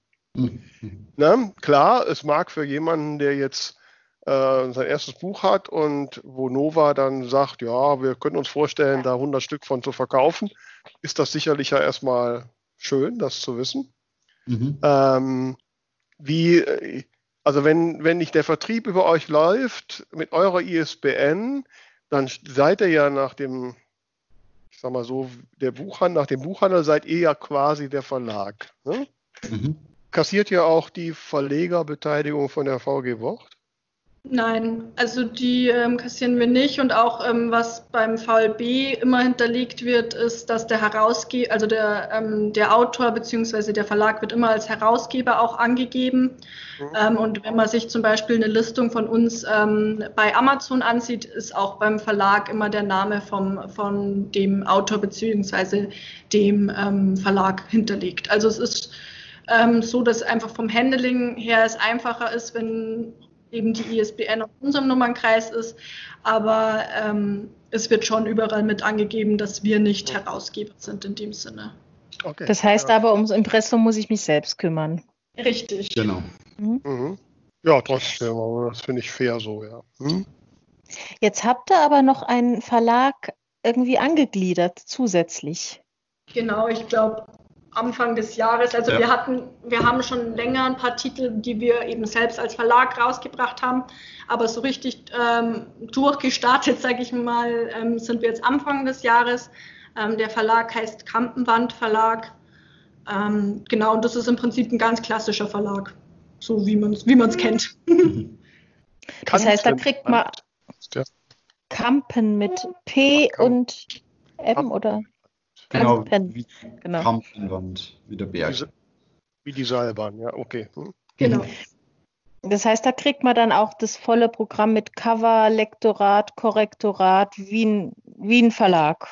Na, klar, es mag für jemanden, der jetzt äh, sein erstes Buch hat und wo Nova dann sagt, ja, wir können uns vorstellen, da 100 Stück von zu verkaufen, ist das sicherlich ja erstmal schön, das zu wissen. Mhm. Ähm, wie, äh, also wenn, wenn nicht der Vertrieb über euch läuft mit eurer ISBN, dann seid ihr ja nach dem, ich sag mal so, der Buchhandel, nach dem Buchhandel seid ihr ja quasi der Verlag. Ne? Mhm. Kassiert ihr auch die Verlegerbeteiligung von der VG Wort? Nein, also die ähm, kassieren wir nicht und auch ähm, was beim VLB immer hinterlegt wird, ist, dass der Herausgeber, also der, ähm, der Autor bzw. der Verlag wird immer als Herausgeber auch angegeben. Mhm. Ähm, und wenn man sich zum Beispiel eine Listung von uns ähm, bei Amazon ansieht, ist auch beim Verlag immer der Name vom, von dem Autor bzw. dem ähm, Verlag hinterlegt. Also es ist so, dass einfach vom Handling her es einfacher ist, wenn eben die ISBN auf unserem Nummernkreis ist. Aber ähm, es wird schon überall mit angegeben, dass wir nicht Herausgeber sind in dem Sinne. Okay. Das heißt aber, ums Impressum muss ich mich selbst kümmern. Richtig. Genau. Mhm. Ja, trotzdem, aber das finde ich fair so, ja. Hm? Jetzt habt ihr aber noch einen Verlag irgendwie angegliedert zusätzlich. Genau, ich glaube Anfang des Jahres. Also Ja. wir hatten, wir haben schon länger ein paar Titel, die wir eben selbst als Verlag rausgebracht haben, aber so richtig ähm, durchgestartet, sage ich mal, ähm, sind wir jetzt Anfang des Jahres. Ähm, der Verlag heißt Kampenwand Verlag. Ähm, genau, und das ist im Prinzip ein ganz klassischer Verlag, so wie man es wie man's kennt. Das heißt, da kriegt man. Kampen mit P und M oder Genau, wie genau. Kampenwand, wie der Berg. Diese- Wie die Seilbahn, ja, okay. Hm. Genau. Das heißt, da kriegt man dann auch das volle Programm mit Cover, Lektorat, Korrektorat, wie ein, wie ein Verlag.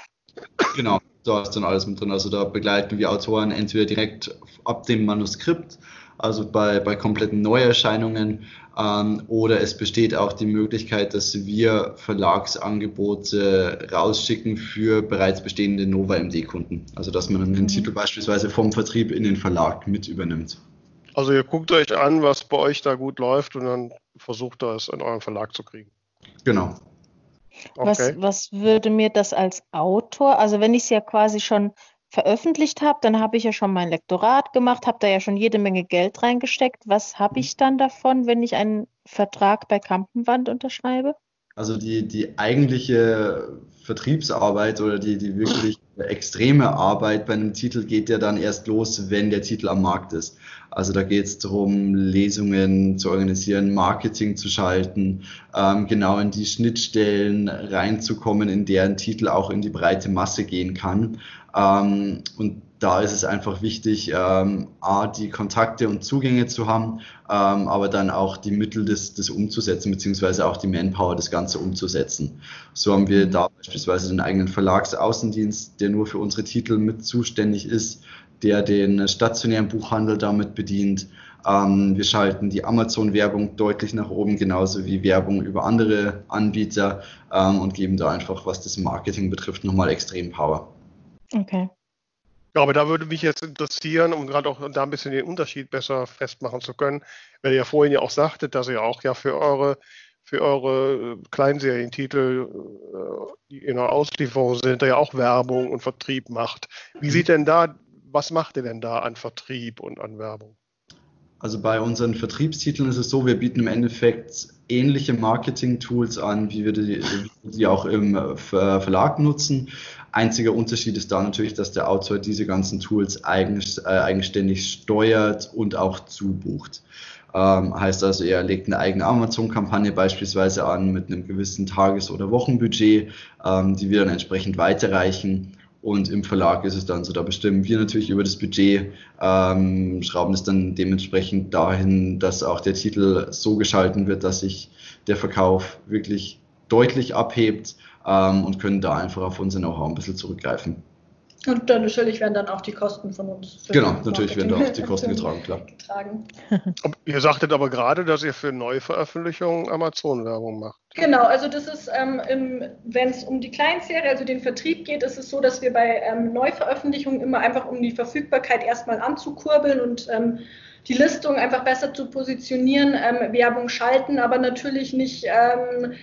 Genau, da ist dann alles mit drin. Also da begleiten wir Autoren entweder direkt ab dem Manuskript, also bei, bei kompletten Neuerscheinungen, ähm, oder es besteht auch die Möglichkeit, dass wir Verlagsangebote rausschicken für bereits bestehende Nova MD-Kunden. Also dass man einen Mhm. Titel beispielsweise vom Vertrieb in den Verlag mit übernimmt. Also ihr guckt euch an, was bei euch da gut läuft und dann versucht ihr es in euren Verlag zu kriegen. Genau. Was, Okay. was würde mir das als Autor, also wenn ich es ja quasi schon veröffentlicht habe, dann habe ich ja schon mein Lektorat gemacht, habe da ja schon jede Menge Geld reingesteckt. Was habe ich dann davon, wenn ich einen Vertrag bei Kampenwand unterschreibe? Also die, die eigentliche Vertriebsarbeit oder die, die wirklich extreme Arbeit bei einem Titel geht ja dann erst los, wenn der Titel am Markt ist. Also da geht es darum, Lesungen zu organisieren, Marketing zu schalten, ähm, genau in die Schnittstellen reinzukommen, in deren Titel auch in die breite Masse gehen kann. Ähm, und da ist es einfach wichtig, ähm, A, die Kontakte und Zugänge zu haben, ähm, aber dann auch die Mittel, das, das umzusetzen, beziehungsweise auch die Manpower, das Ganze umzusetzen. So haben wir da beispielsweise den eigenen Verlagsaußendienst, der nur für unsere Titel mit zuständig ist, der den stationären Buchhandel damit bedient. Ähm, wir schalten die Amazon-Werbung deutlich nach oben, genauso wie Werbung über andere Anbieter ähm, und geben da einfach, was das Marketing betrifft, nochmal extrem Power. Okay. Ja, aber da würde mich jetzt interessieren, um gerade auch da ein bisschen den Unterschied besser festmachen zu können, weil ihr ja vorhin ja auch sagtet, dass ihr auch ja für eure für eure äh, Kleinserientitel, äh, die in der Auslieferung sind, da ja auch Werbung und Vertrieb macht. Wie sieht denn da, was macht ihr denn da an Vertrieb und an Werbung? Also bei unseren Vertriebstiteln ist es so, wir bieten im Endeffekt ähnliche Marketing-Tools an, wie wir die, die auch im äh, Ver- Verlag nutzen. Einziger Unterschied ist da natürlich, dass der Autor diese ganzen Tools äh, eigenständig steuert und auch zubucht. Ähm, heißt also, er legt eine eigene Amazon-Kampagne beispielsweise an mit einem gewissen Tages- oder Wochenbudget, ähm, die wir dann entsprechend weiterreichen. Und im Verlag ist es dann so, da bestimmen wir natürlich über das Budget, ähm, schrauben es dann dementsprechend dahin, dass auch der Titel so geschalten wird, dass sich der Verkauf wirklich deutlich abhebt ähm, und können da einfach auf unser Know-how ein bisschen zurückgreifen. Und dann natürlich werden dann auch die Kosten von uns. Genau, natürlich werden da auch die Kosten getragen, klar. getragen. Ihr sagtet aber gerade, dass ihr für Neuveröffentlichungen Amazon-Werbung macht. Genau, also das ist, ähm, wenn es um die Kleinserie, also den Vertrieb geht, ist es so, dass wir bei ähm, Neuveröffentlichungen immer einfach um die Verfügbarkeit erstmal anzukurbeln und ähm, die Listung einfach besser zu positionieren, ähm, Werbung schalten, aber natürlich nicht ähm,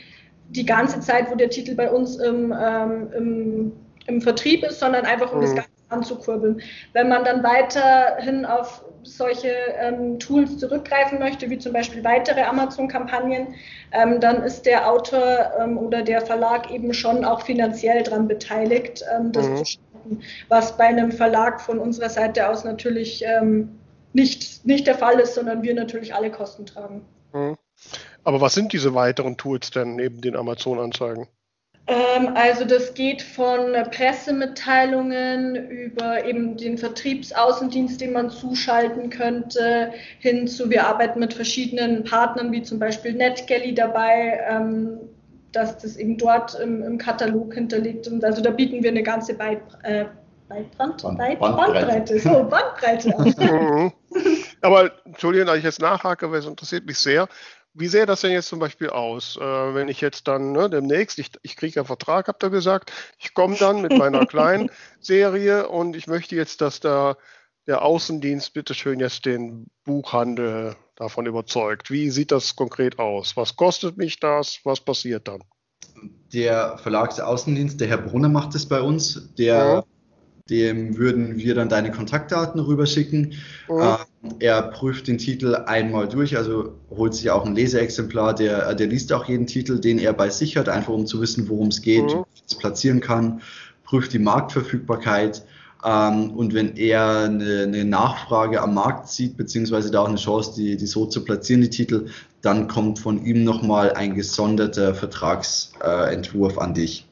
die ganze Zeit, wo der Titel bei uns im, ähm, im, im Vertrieb ist, sondern einfach um das Mhm. Ganze anzukurbeln. Wenn man dann weiterhin auf solche ähm, Tools zurückgreifen möchte, wie zum Beispiel weitere Amazon-Kampagnen, ähm, dann ist der Autor ähm, oder der Verlag eben schon auch finanziell daran beteiligt, ähm, das Mhm. zu schalten, was bei einem Verlag von unserer Seite aus natürlich ähm, nicht, nicht der Fall ist, sondern wir natürlich alle Kosten tragen. Hm. Aber was sind diese weiteren Tools denn neben den Amazon-Anzeigen? Ähm, also das geht von Pressemitteilungen über eben den Vertriebsaußendienst, den man zuschalten könnte, hin zu, wir arbeiten mit verschiedenen Partnern, wie zum Beispiel NetGalley dabei, ähm, dass das eben dort im, im Katalog hinterlegt ist. Also da bieten wir eine ganze Beit, äh, Beitbrand, Band- Bandbreite. Bandbreite, so, Bandbreite an. Mhm. Aber Entschuldigung, dass ich jetzt nachhake, weil es interessiert mich sehr. Wie sähe das denn jetzt zum Beispiel aus, äh, wenn ich jetzt dann ne, demnächst, ich, ich kriege einen Vertrag, habt ihr gesagt, ich komme dann mit meiner kleinen Serie und ich möchte jetzt, dass da der Außendienst bitteschön jetzt den Buchhandel davon überzeugt. Wie sieht das konkret aus? Was kostet mich das? Was passiert dann? Der Verlagsaußendienst, der Herr Brunner macht es bei uns, der, dem würden wir dann deine Kontaktdaten rüberschicken. Mhm. Ähm, er prüft den Titel einmal durch, also holt sich auch ein Leseexemplar, der, der liest auch jeden Titel, den er bei sich hat, einfach um zu wissen, worum es geht, Mhm. wie es platzieren kann, prüft die Marktverfügbarkeit Ähm, und wenn er eine, eine, Nachfrage am Markt sieht, beziehungsweise da auch eine Chance, die, die so zu platzieren, die Titel, dann kommt von ihm nochmal ein gesonderter Vertragsentwurf äh, an dich.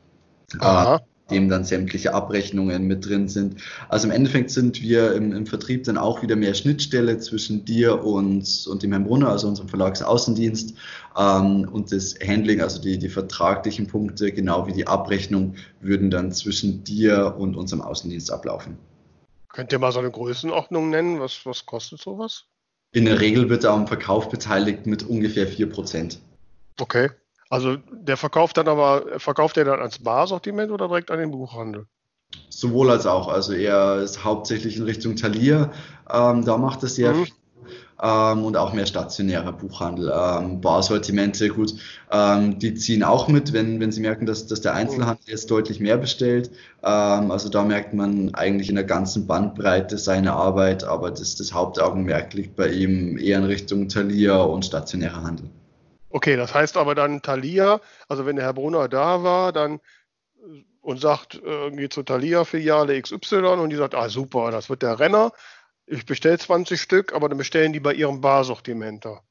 Aha. Dem dann sämtliche Abrechnungen mit drin sind. Also im Endeffekt sind wir im, im, Vertrieb dann auch wieder mehr Schnittstelle zwischen dir und, und dem Herrn Brunner, also unserem Verlagsaußendienst ähm, und das Handling, also die, die vertraglichen Punkte, genau wie die Abrechnung, würden dann zwischen dir und unserem Außendienst ablaufen. Könnt ihr mal so eine Größenordnung nennen? Was, was kostet sowas? In der Regel wird er am Verkauf beteiligt mit ungefähr 4%. Okay. Also der verkauft dann aber, verkauft er dann als Barsortiment oder direkt an den Buchhandel? Sowohl als auch. Also er ist hauptsächlich in Richtung Talier. Ähm, da macht er sehr mhm. viel. Ähm, und auch mehr stationärer Buchhandel. Ähm, Barsortimente, gut, ähm, die ziehen auch mit, wenn, wenn sie merken, dass, dass der Einzelhandel jetzt deutlich mehr bestellt. Ähm, also da merkt man eigentlich in der ganzen Bandbreite seine Arbeit, aber das, das Hauptaugenmerk liegt bei ihm eher in Richtung Talier und stationärer Handel. Okay, das heißt aber dann Thalia, also wenn der Herr Brunner da war, dann äh, und sagt, äh, geht zur Thalia-Filiale XY und die sagt, ah super, das wird der Renner. Ich bestelle 20 Stück, aber dann bestellen die bei ihrem Barsortimenter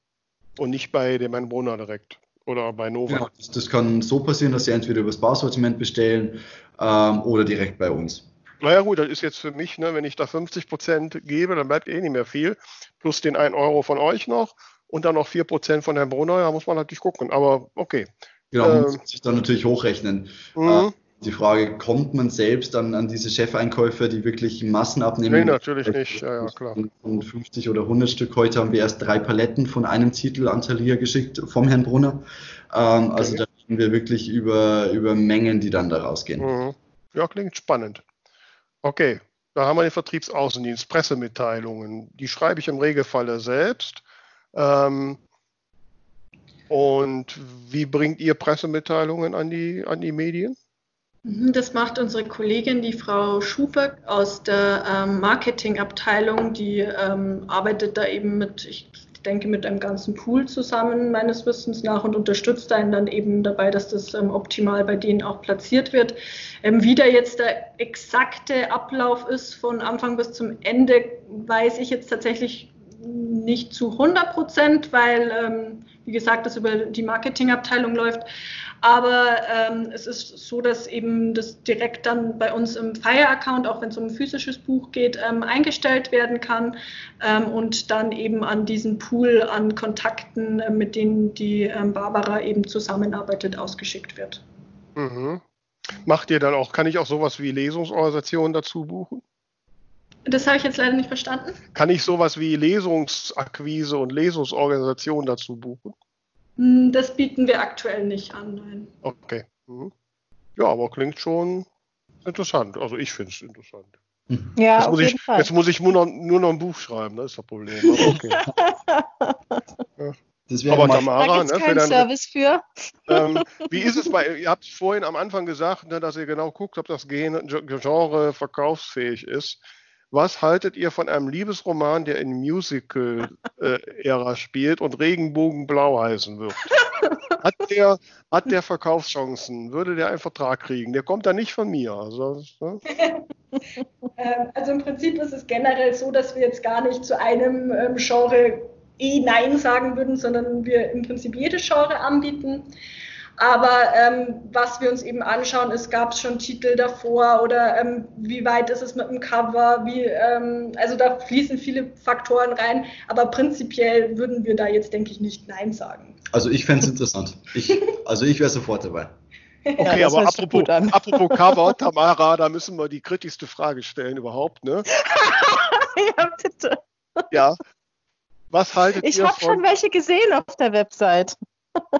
und nicht bei dem Herrn Brunner direkt oder bei Nova. Ja, das, das, kann so passieren, dass sie entweder über das Barsortiment bestellen ähm, oder direkt bei uns. Naja gut, das ist jetzt für mich, ne, wenn ich da 50 Prozent gebe, dann bleibt eh nicht mehr viel. Plus den 1 Euro von euch noch und dann noch 4% von Herrn Brunner, da muss man natürlich gucken. Aber okay. Genau, man äh, muss sich dann natürlich hochrechnen. Mhm. Äh, die Frage, kommt man selbst dann an diese Chefeinkäufer, die wirklich Massen abnehmen? Nee, natürlich nicht, ja, ja, klar. Und 50 oder 100 Stück. Heute haben wir erst drei Paletten von einem Titel an Thalia geschickt vom Herrn Brunner. Ähm, also okay. da reden wir wirklich über, über Mengen, die dann da rausgehen. Mhm. Ja, klingt spannend. Okay, da haben wir den Vertriebsaußendienst, Pressemitteilungen. Die schreibe ich im Regelfall selbst. Ähm, und wie bringt ihr Pressemitteilungen an die, an die Medien? Mhm, das macht unsere Kollegin, die Frau Schufer aus der ähm, Marketingabteilung, die ähm, arbeitet da eben mit, ich denke, mit einem ganzen Pool zusammen, meines Wissens nach, und unterstützt einen dann eben dabei, dass das ähm, optimal bei denen auch platziert wird. Ähm, wie da jetzt der exakte Ablauf ist von Anfang bis zum Ende, weiß ich jetzt tatsächlich nicht zu 100 Prozent, weil, ähm, wie gesagt, das über die Marketingabteilung läuft. Aber ähm, es ist so, dass eben das direkt dann bei uns im Fire-Account, auch wenn es um ein physisches Buch geht, ähm, eingestellt werden kann ähm, und dann eben an diesen Pool an Kontakten, äh, mit denen die ähm, Barbara eben zusammenarbeitet, ausgeschickt wird. Mhm. Macht ihr dann auch, kann ich auch sowas wie Lesungsorganisationen dazu buchen? Das habe ich jetzt leider nicht verstanden. Kann ich sowas wie Lesungsakquise und Lesungsorganisation dazu buchen? Hm, das bieten wir aktuell nicht an, nein. Okay. Mhm. Ja, aber klingt schon interessant. Also ich finde es interessant. Ja, jetzt, muss ich, Fall. jetzt muss ich nur noch, nur noch ein Buch schreiben, das ist das Problem. Aber, okay. ja. aber Tamara, da ne, für deinen, Service für. Ähm, wie ist es bei, ihr habt vorhin am Anfang gesagt, ne, dass ihr genau guckt, ob das Genre verkaufsfähig ist. Was haltet ihr von einem Liebesroman, der in Musical-Ära äh, spielt und Regenbogenblau heißen wird? Hat der, hat der Verkaufschancen? Würde der einen Vertrag kriegen? Der kommt da nicht von mir. Also, ne? Ähm, also im Prinzip ist es generell so, dass wir jetzt gar nicht zu einem ähm, Genre eh Nein sagen würden, sondern wir im Prinzip jedes Genre anbieten. Aber ähm, was wir uns eben anschauen, ist, gab es schon Titel davor oder ähm, wie weit ist es mit dem Cover? Wie, ähm, also da fließen viele Faktoren rein, aber prinzipiell würden wir da jetzt, denke ich, nicht Nein sagen. Also ich fände es interessant. Ich, also ich wäre sofort dabei. Okay, ja, aber apropos, apropos Cover, Tamara, da müssen wir die kritischste Frage stellen überhaupt, ne? ja, bitte. Ja. Was haltet ich ihr von... Ich habe schon welche gesehen auf der Website.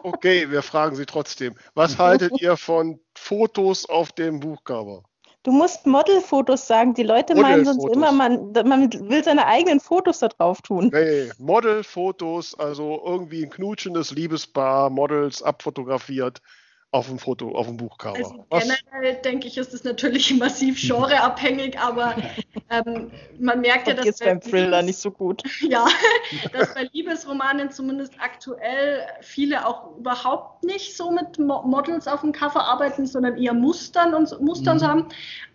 Okay, wir fragen Sie trotzdem. Was haltet ihr von Fotos auf dem Buchcover? Du musst Modelfotos sagen. Die Leute meinen sonst immer, man, man will seine eigenen Fotos da drauf tun. Nee, Modelfotos, also irgendwie ein knutschendes Liebespaar, Models abfotografiert auf dem Foto, auf dem Buchcover. Also generell denke ich, ist es natürlich massiv genreabhängig, aber ähm, man merkt ja, dass jetzt beim Thriller nicht so gut. Ja, dass bei Liebesromanen zumindest aktuell viele auch überhaupt nicht so mit Mo Models auf dem Cover arbeiten, sondern eher Mustern und Mustern mhm. haben.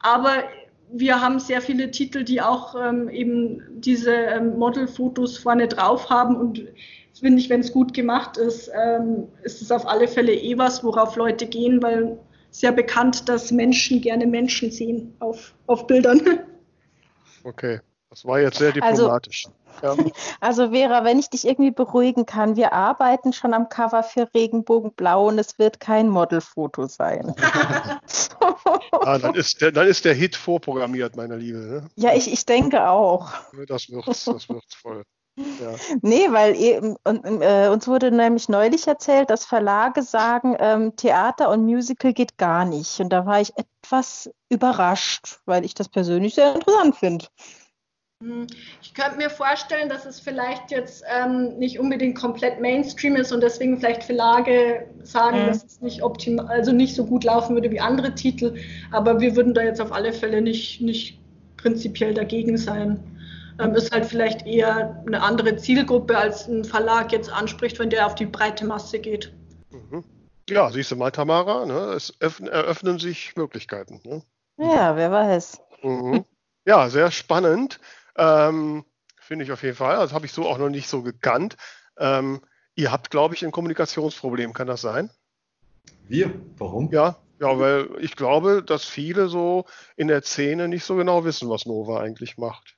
Aber wir haben sehr viele Titel, die auch ähm, eben diese ähm, Modelfotos vorne drauf haben und finde ich, wenn es gut gemacht ist, ähm, ist es auf alle Fälle eh was, worauf Leute gehen, weil sehr bekannt, dass Menschen gerne Menschen sehen auf, auf Bildern. Okay, das war jetzt sehr Also- diplomatisch. ja. Also Vera, wenn ich dich irgendwie beruhigen kann, wir arbeiten schon am Cover für Regenbogenblau und es wird kein Modelfoto sein. Ah, dann, ist der, dann ist der Hit vorprogrammiert, meine Liebe. Ne? Ja, ich, ich denke auch. Das wird's, das wird's voll. Ja. Nee, weil eben, und, äh, uns wurde nämlich neulich erzählt, dass Verlage sagen, ähm, Theater und Musical geht gar nicht. Und da war ich etwas überrascht, weil ich das persönlich sehr interessant finde. Hm, Ich könnte mir vorstellen, dass es vielleicht jetzt ähm, nicht unbedingt komplett Mainstream ist und deswegen vielleicht Verlage sagen, Mhm. dass es nicht optimal, also nicht so gut laufen würde wie andere Titel. Aber wir würden da jetzt auf alle Fälle nicht, nicht prinzipiell dagegen sein. Ähm, ist halt vielleicht eher eine andere Zielgruppe, als ein Verlag jetzt anspricht, wenn der auf die breite Masse geht. Mhm. ja, siehst du mal, Tamara, ne? es öffnen, eröffnen sich Möglichkeiten. Ne? Ja, wer weiß. Mhm. Ja, sehr spannend. Ähm, Finde ich auf jeden Fall. Das habe ich so auch noch nicht so gekannt. Ähm, ihr habt, glaube ich, ein Kommunikationsproblem. Kann das sein? Wir? Warum? Ja, ja, weil ich glaube, dass viele so in der Szene nicht so genau wissen, was Nova eigentlich macht.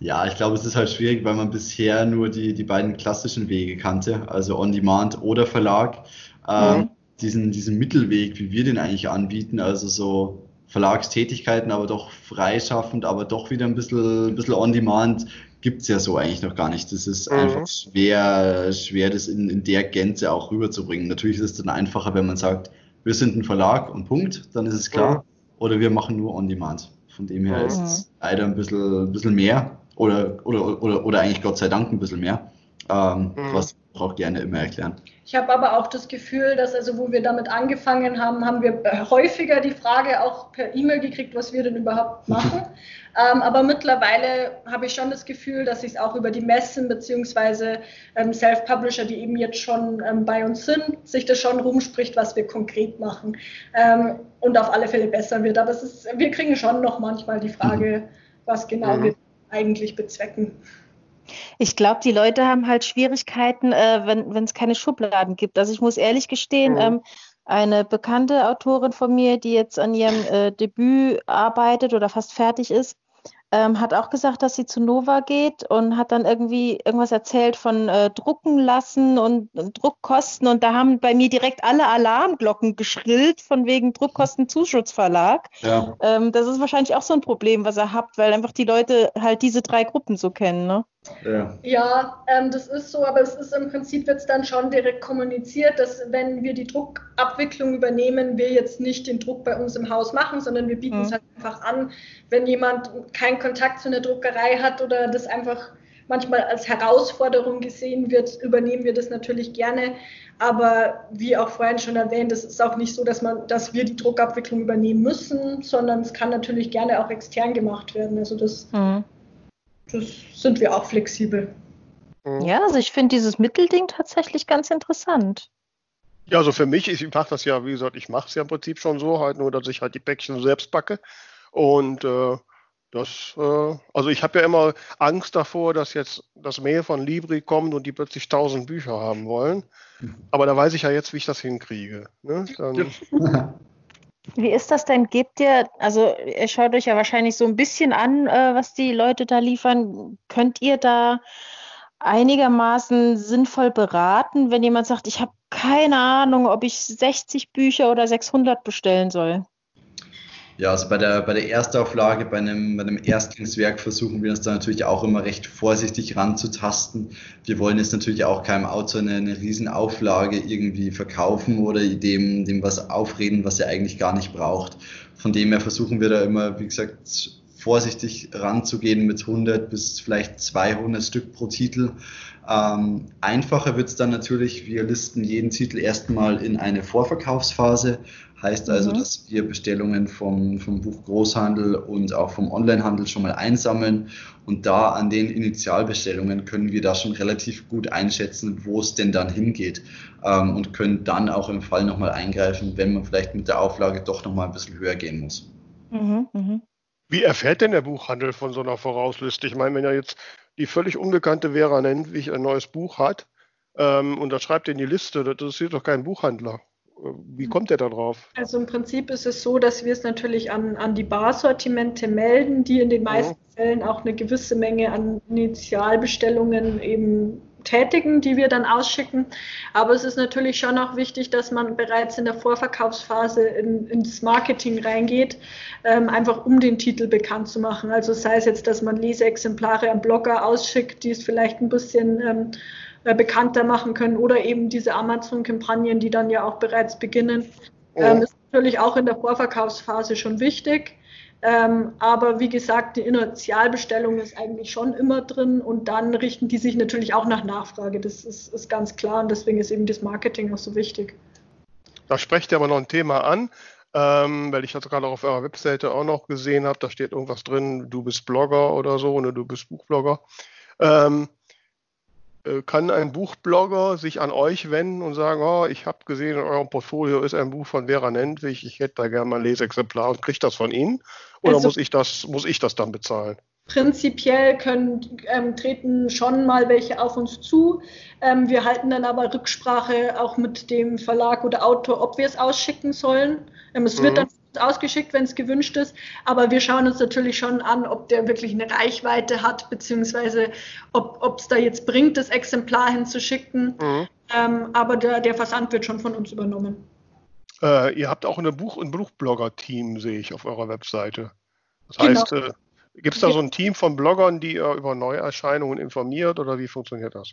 Ja, ich glaube, es ist halt schwierig, weil man bisher nur die, die beiden klassischen Wege kannte, also On-Demand oder Verlag. Ähm, Mhm. diesen, diesen Mittelweg, wie wir den eigentlich anbieten, also so Verlagstätigkeiten, aber doch freischaffend, aber doch wieder ein bisschen, ein bisschen On-Demand, gibt es ja so eigentlich noch gar nicht. Das ist Mhm. einfach schwer, schwer, das in, in der Gänze auch rüberzubringen. Natürlich ist es dann einfacher, wenn man sagt, wir sind ein Verlag und Punkt, dann ist es klar. Mhm. Oder wir machen nur On-Demand. Von dem her Mhm. ist es leider ein bisschen, ein bisschen mehr oder, oder, oder, oder eigentlich Gott sei Dank ein bisschen mehr, ähm, Mhm. was auch gerne immer erklären. Ich habe aber auch das Gefühl, dass also wo wir damit angefangen haben, haben wir äh, häufiger die Frage auch per E-Mail gekriegt, was wir denn überhaupt machen. ähm, aber mittlerweile habe ich schon das Gefühl, dass sich es auch über die Messen beziehungsweise ähm, Self-Publisher, die eben jetzt schon ähm, bei uns sind, sich das schon rumspricht, was wir konkret machen ähm, und auf alle Fälle besser wird. Aber es ist, wir kriegen schon noch manchmal die Frage, was genau Mhm. wir eigentlich bezwecken. Ich glaube, die Leute haben halt Schwierigkeiten, äh, wenn es keine Schubladen gibt. Also ich muss ehrlich gestehen, Mhm. ähm, eine bekannte Autorin von mir, die jetzt an ihrem äh, Debüt arbeitet oder fast fertig ist, ähm, hat auch gesagt, dass sie zu Nova geht und hat dann irgendwie irgendwas erzählt von äh, drucken lassen und, und Druckkosten. Und da haben bei mir direkt alle Alarmglocken geschrillt von wegen Druckkosten-Zuschutzverlag. Ja. Ähm, das ist wahrscheinlich auch so ein Problem, was ihr habt, weil einfach die Leute halt diese drei Gruppen so kennen, ne? Ja. Ja, ähm, das ist so, aber es ist im Prinzip wird es dann schon direkt kommuniziert, dass wenn wir die Druckabwicklung übernehmen, wir jetzt nicht den Druck bei uns im Haus machen, sondern wir bieten es Mhm. halt einfach an, wenn jemand keinen Kontakt zu einer Druckerei hat oder das einfach manchmal als Herausforderung gesehen wird, übernehmen wir das natürlich gerne. Aber wie auch vorhin schon erwähnt, es ist auch nicht so, dass man, dass wir die Druckabwicklung übernehmen müssen, sondern es kann natürlich gerne auch extern gemacht werden. Also das, Mhm. Das sind wir auch flexibel. Mhm. Ja, also ich finde dieses Mittelding tatsächlich ganz interessant. Ja, also für mich, ich mache das ja, wie gesagt, ich mache es ja im Prinzip schon so, halt nur, dass ich halt die Päckchen selbst packe. Und äh, das, äh, also ich habe ja immer Angst davor, dass jetzt das Mail von Libri kommt und die plötzlich tausend Bücher haben wollen. Aber da weiß ich ja jetzt, wie ich das hinkriege. Ne? Dann, Wie ist das denn? Gebt ihr, also ihr schaut euch ja wahrscheinlich so ein bisschen an, äh, was die Leute da liefern. Könnt ihr da einigermaßen sinnvoll beraten, wenn jemand sagt, ich habe keine Ahnung, ob ich 60 Bücher oder 600 bestellen soll? Ja, also bei der, bei der Erstauflage, bei einem, bei einem Erstlingswerk versuchen wir uns da natürlich auch immer recht vorsichtig ranzutasten. Wir wollen jetzt natürlich auch keinem Autor eine, eine Riesenauflage irgendwie verkaufen oder dem, dem was aufreden, was er eigentlich gar nicht braucht. Von dem her versuchen wir da immer, wie gesagt, vorsichtig ranzugehen mit 100 bis vielleicht 200 Stück pro Titel. Ähm, einfacher wird es dann natürlich, wir listen jeden Titel erstmal in eine Vorverkaufsphase. Heißt also, Mhm. dass wir Bestellungen vom, vom Buchgroßhandel und auch vom Onlinehandel schon mal einsammeln. Und da an den Initialbestellungen können wir da schon relativ gut einschätzen, wo es denn dann hingeht. Ähm, und können dann auch im Fall nochmal eingreifen, wenn man vielleicht mit der Auflage doch nochmal ein bisschen höher gehen muss. Mhm, mhm. Wie erfährt denn der Buchhandel von so einer Vorausliste? Ich meine, wenn er jetzt die völlig unbekannte Vera nennt, wie ich ein neues Buch hat, ähm, und da schreibt er in die Liste, das interessiert doch kein Buchhändler. Wie kommt er da drauf? Also im Prinzip ist es so, dass wir es natürlich an, an die Barsortimente melden, die in den meisten ja. Fällen auch eine gewisse Menge an Initialbestellungen eben tätigen, die wir dann ausschicken. Aber es ist natürlich schon auch wichtig, dass man bereits in der Vorverkaufsphase in, ins Marketing reingeht, ähm, einfach um den Titel bekannt zu machen. Also sei es jetzt, dass man Leseexemplare am Blogger ausschickt, die es vielleicht ein bisschen ähm, äh, bekannter machen können oder eben diese Amazon-Kampagnen, die dann ja auch bereits beginnen. Ähm, ist natürlich auch in der Vorverkaufsphase schon wichtig. Ähm, aber wie gesagt, die Initialbestellung ist eigentlich schon immer drin und dann richten die sich natürlich auch nach Nachfrage. Das ist, ist ganz klar und deswegen ist eben das Marketing auch so wichtig. Da sprecht ihr aber noch ein Thema an, ähm, weil ich das gerade auf eurer Webseite auch noch gesehen habe. Da steht irgendwas drin, du bist Blogger oder so, oder du bist Buchblogger. Ähm, äh, kann ein Buchblogger sich an euch wenden und sagen, oh, ich habe gesehen, in eurem Portfolio ist ein Buch von Vera Nentwig, ich hätte da gerne mal ein Leseexemplar und kriege das von Ihnen? Oder also, muss, ich das, muss ich das dann bezahlen? Prinzipiell können, ähm, treten schon mal welche auf uns zu. Ähm, wir halten dann aber Rücksprache auch mit dem Verlag oder Autor, ob wir es ausschicken sollen. Ähm, es mhm. wird dann ausgeschickt, wenn es gewünscht ist. Aber wir schauen uns natürlich schon an, ob der wirklich eine Reichweite hat, beziehungsweise ob es da jetzt bringt, das Exemplar hinzuschicken. Mhm. Ähm, aber der, der Versand wird schon von uns übernommen. Äh, ihr habt auch eine Buch- und Buchblogger-Team, sehe ich auf eurer Webseite. Das genau. heißt, äh, gibt es da so ein Team von Bloggern, die ihr über Neuerscheinungen informiert oder wie funktioniert das?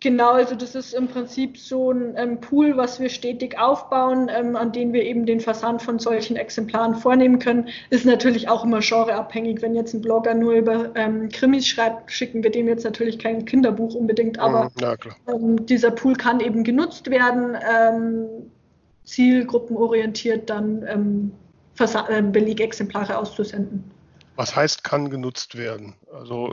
Genau, also das ist im Prinzip so ein ähm, Pool, was wir stetig aufbauen, ähm, an dem wir eben den Versand von solchen Exemplaren vornehmen können. Ist natürlich auch immer genreabhängig. Wenn jetzt ein Blogger nur über ähm, Krimis schreibt, schicken wir dem jetzt natürlich kein Kinderbuch unbedingt, aber mhm, dieser Pool kann eben genutzt werden, ähm, zielgruppenorientiert dann ähm, äh, Belegexemplare auszusenden. Was heißt, kann genutzt werden? Also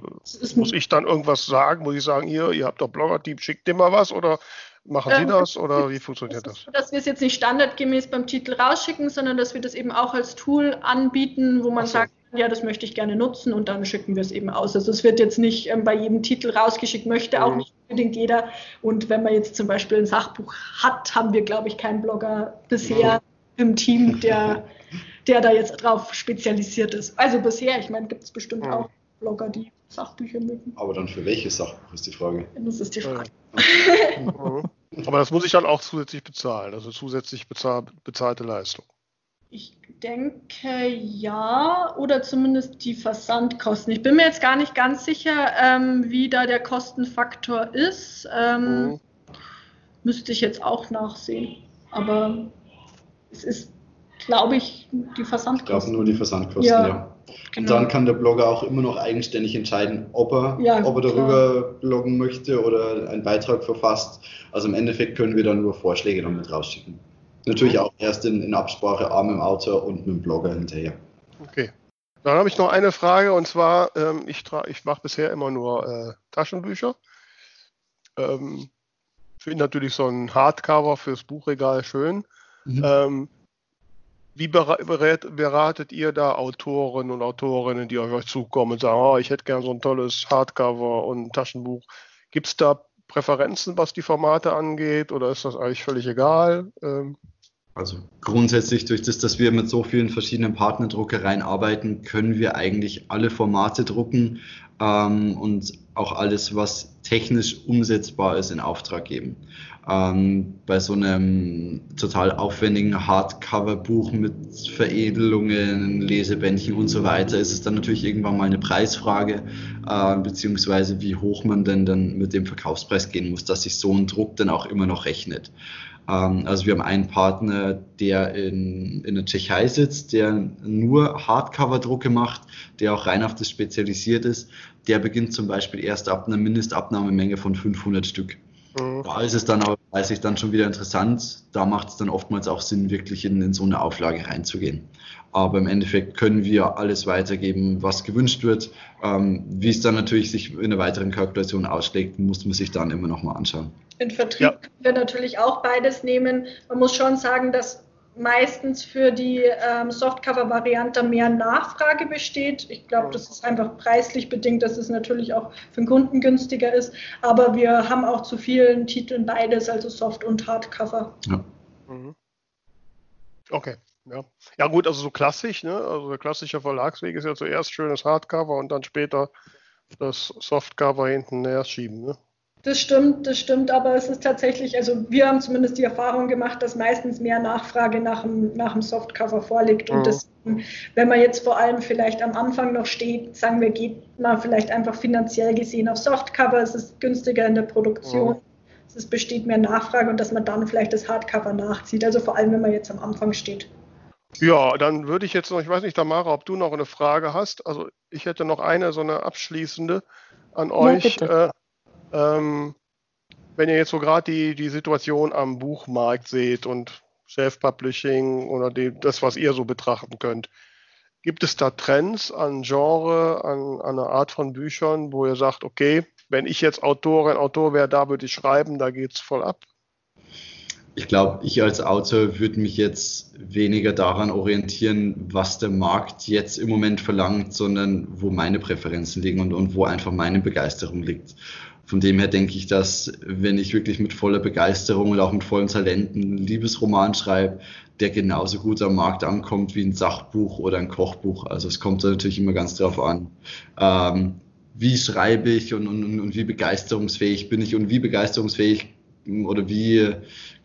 muss ich dann irgendwas sagen? Muss ich sagen, hier, ihr habt doch Blogger-Team, schickt dir mal was oder machen Sie ähm, das oder wie funktioniert das? So, dass wir es jetzt nicht standardgemäß beim Titel rausschicken, sondern dass wir das eben auch als Tool anbieten, wo man so. sagt, ja, das möchte ich gerne nutzen und dann schicken wir es eben aus. Also es wird jetzt nicht ähm, bei jedem Titel rausgeschickt, möchte auch mhm. nicht unbedingt jeder. Und wenn man jetzt zum Beispiel ein Sachbuch hat, haben wir, glaube ich, keinen Blogger bisher mhm. im Team, der der da jetzt drauf spezialisiert ist. Also bisher, ich meine, gibt es bestimmt ja. auch Blogger, die Sachbücher mögen. Aber dann für welches Sachbuch ist die Frage? Das ist die Frage. Aber das muss ich dann auch zusätzlich bezahlen, also zusätzlich bezahl bezahlte Leistung. Ich denke ja, oder zumindest die Versandkosten. Ich bin mir jetzt gar nicht ganz sicher, ähm, wie da der Kostenfaktor ist. Ähm, mhm. Müsste ich jetzt auch nachsehen. Aber es ist glaube ich, die Versandkosten. Ich glaube nur die Versandkosten, ja. ja. Genau. Und dann kann der Blogger auch immer noch eigenständig entscheiden, ob er, ja, ob er darüber klar. bloggen möchte oder einen Beitrag verfasst. Also im Endeffekt können wir dann nur Vorschläge damit rausschicken. Natürlich auch erst in, in Absprache A mit dem Autor und mit dem Blogger hinterher. Okay. Dann habe ich noch eine Frage und zwar, ähm, ich, ich mache bisher immer nur äh, Taschenbücher. Ähm, finde natürlich so ein Hardcover fürs Buchregal schön. Mhm. Ähm, wie beratet ihr da Autoren und Autorinnen, die auf euch zukommen und sagen, oh, ich hätte gern so ein tolles Hardcover und ein Taschenbuch? Gibt es da Präferenzen, was die Formate angeht, oder ist das eigentlich völlig egal? Ähm also grundsätzlich durch das, dass wir mit so vielen verschiedenen Partnerdruckereien arbeiten, können wir eigentlich alle Formate drucken ähm, und auch alles, was technisch umsetzbar ist, in Auftrag geben. Ähm, bei so einem total aufwendigen Hardcover-Buch mit Veredelungen, Lesebändchen und so weiter ist es dann natürlich irgendwann mal eine Preisfrage, äh, beziehungsweise wie hoch man denn dann mit dem Verkaufspreis gehen muss, dass sich so ein Druck dann auch immer noch rechnet. Ähm, also wir haben einen Partner, der in, in der Tschechei sitzt, der nur Hardcover-Drucke macht, der auch rein auf das spezialisiert ist. Der beginnt zum Beispiel erst ab einer Mindestabnahmemenge von 500 Stück. Mhm. Da ist es dann aber preislich dann schon wieder interessant. Da macht es dann oftmals auch Sinn, wirklich in, in so eine Auflage reinzugehen. Aber im Endeffekt können wir alles weitergeben, was gewünscht wird. Ähm, wie es dann natürlich sich in einer weiteren Kalkulation ausschlägt, muss man sich dann immer noch mal anschauen. In Vertrieb ja. können wir natürlich auch beides nehmen. Man muss schon sagen, dass meistens für die ähm, Softcover-Variante mehr Nachfrage besteht. Ich glaube, das ist einfach preislich bedingt, dass es natürlich auch für den Kunden günstiger ist. Aber wir haben auch zu vielen Titeln beides, also Soft- und Hardcover. Ja. Mhm. Okay. Ja. ja gut, also so klassisch, ne? Also der klassische Verlagsweg ist ja zuerst schönes Hardcover und dann später das Softcover hinten näher schieben. Ne? Das stimmt, das stimmt, aber es ist tatsächlich, also wir haben zumindest die Erfahrung gemacht, dass meistens mehr Nachfrage nach dem, nach dem Softcover vorliegt. Und Mhm. deswegen, wenn man jetzt vor allem vielleicht am Anfang noch steht, sagen wir, geht man vielleicht einfach finanziell gesehen auf Softcover, es ist günstiger in der Produktion, es besteht mehr Nachfrage und dass man dann vielleicht das Hardcover nachzieht. Also vor allem, wenn man jetzt am Anfang steht. Ja, dann würde ich jetzt noch, ich weiß nicht, Tamara, ob du noch eine Frage hast. Also ich hätte noch eine, so eine abschließende an euch. bitte. äh, ähm, wenn ihr jetzt so gerade die, die Situation am Buchmarkt seht und Self-Publishing oder die, das, was ihr so betrachten könnt, gibt es da Trends an Genre, an, an einer Art von Büchern, wo ihr sagt, okay, wenn ich jetzt Autorin, Autor wäre, da würde ich schreiben, da geht's voll ab? Ich glaube, ich als Autor würde mich jetzt weniger daran orientieren, was der Markt jetzt im Moment verlangt, sondern wo meine Präferenzen liegen und, und wo einfach meine Begeisterung liegt. Von dem her denke ich, dass wenn ich wirklich mit voller Begeisterung und auch mit vollen Talenten einen Liebesroman schreibe, der genauso gut am Markt ankommt wie ein Sachbuch oder ein Kochbuch. Also es kommt natürlich immer ganz drauf an. Ähm, wie schreibe ich und, und, und wie begeisterungsfähig bin ich und wie begeisterungsfähig oder wie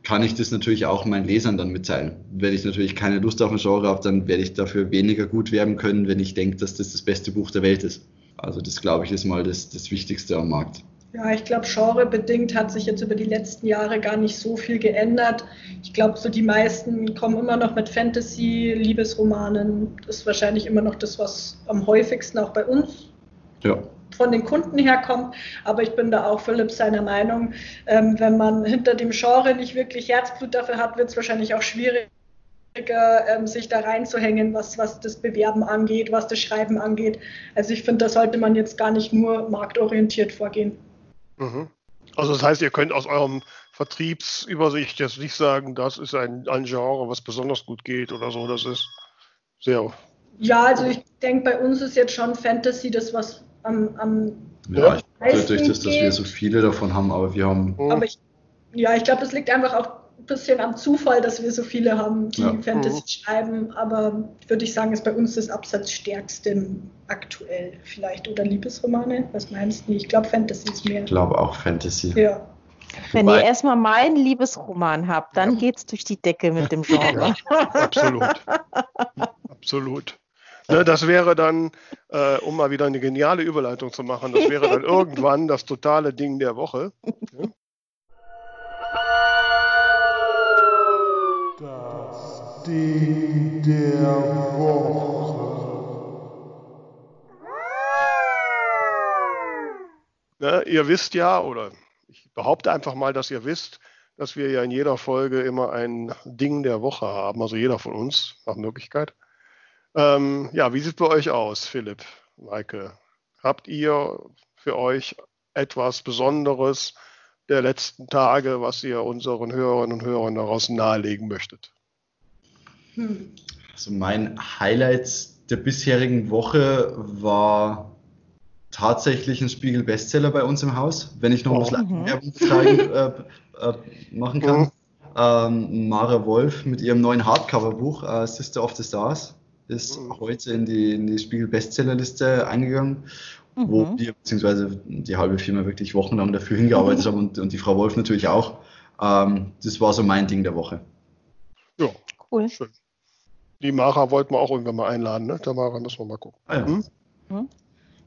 kann ich das natürlich auch meinen Lesern dann mitteilen. Wenn ich natürlich keine Lust auf ein Genre habe, dann werde ich dafür weniger gut werben können, wenn ich denke, dass das das beste Buch der Welt ist. Also das, glaube ich, ist mal das, das Wichtigste am Markt. Ja, ich glaube, genrebedingt hat sich jetzt über die letzten Jahre gar nicht so viel geändert. Ich glaube, so die meisten kommen immer noch mit Fantasy, Liebesromanen. Das ist wahrscheinlich immer noch das, was am häufigsten auch bei uns Ja, von den Kunden herkommt. Aber ich bin da auch Philipp seiner Meinung. Ähm, wenn man hinter dem Genre nicht wirklich Herzblut dafür hat, wird es wahrscheinlich auch schwierig ähm, sich da reinzuhängen, was, was das Bewerben angeht, was das Schreiben angeht. Also ich finde, da sollte man jetzt gar nicht nur marktorientiert vorgehen. Mhm. Also das heißt, ihr könnt aus eurem Vertriebsübersicht jetzt nicht sagen, das ist ein, ein Genre, was besonders gut geht oder so. Das ist sehr. Ja, also ich denke, bei uns ist jetzt schon Fantasy das, was am, am ja ich, meisten dadurch, dass, dass wir so viele davon haben, aber wir haben Mhm. Aber ich, ja, ich glaube, das liegt einfach auch ein bisschen am Zufall, dass wir so viele haben, die Ja. Fantasy Mhm. schreiben. Aber würde ich sagen, ist bei uns das Absatzstärkste aktuell vielleicht. Oder Liebesromane? Was meinst du? Ich glaube, Fantasy ist mehr. ich glaube auch Fantasy. Ja. Wenn Wobei- ihr erstmal meinen Liebesroman habt, dann geht's durch die Decke mit dem Genre. Absolut. Absolut. Ne, das wäre dann, äh, um mal wieder eine geniale Überleitung zu machen, das wäre dann irgendwann das totale Ding der Woche. Das Ding der Woche. Ne, ihr wisst ja, oder ich behaupte einfach mal, dass ihr wisst, dass wir ja in jeder Folge immer ein Ding der Woche haben, also jeder von uns nach Möglichkeit. Ähm, ja, wie sieht es bei euch aus, Philipp, Maike? Habt ihr für euch etwas Besonderes der letzten Tage, was ihr unseren Hörerinnen und Hörern daraus nahelegen möchtet? Hm. Also mein Highlight der bisherigen Woche war tatsächlich ein Spiegel-Bestseller bei uns im Haus, wenn ich noch ein bisschen Mhm. Werbung betreiben, äh, äh, machen kann. Ähm, Mara Wolf mit ihrem neuen Hardcover-Buch äh, Sister of the Stars ist Mhm. heute in die, in die Spiegel-Bestsellerliste eingegangen, wo Mhm. wir beziehungsweise die halbe Firma wirklich wochenlang dafür hingearbeitet haben und, und die Frau Wolf natürlich auch. Ähm, das war so mein Ding der Woche. Ja, Cool. schön. Die Mara wollten wir auch irgendwann mal einladen, ne? Tamara müssen wir mal gucken. Ah, ja. Hm?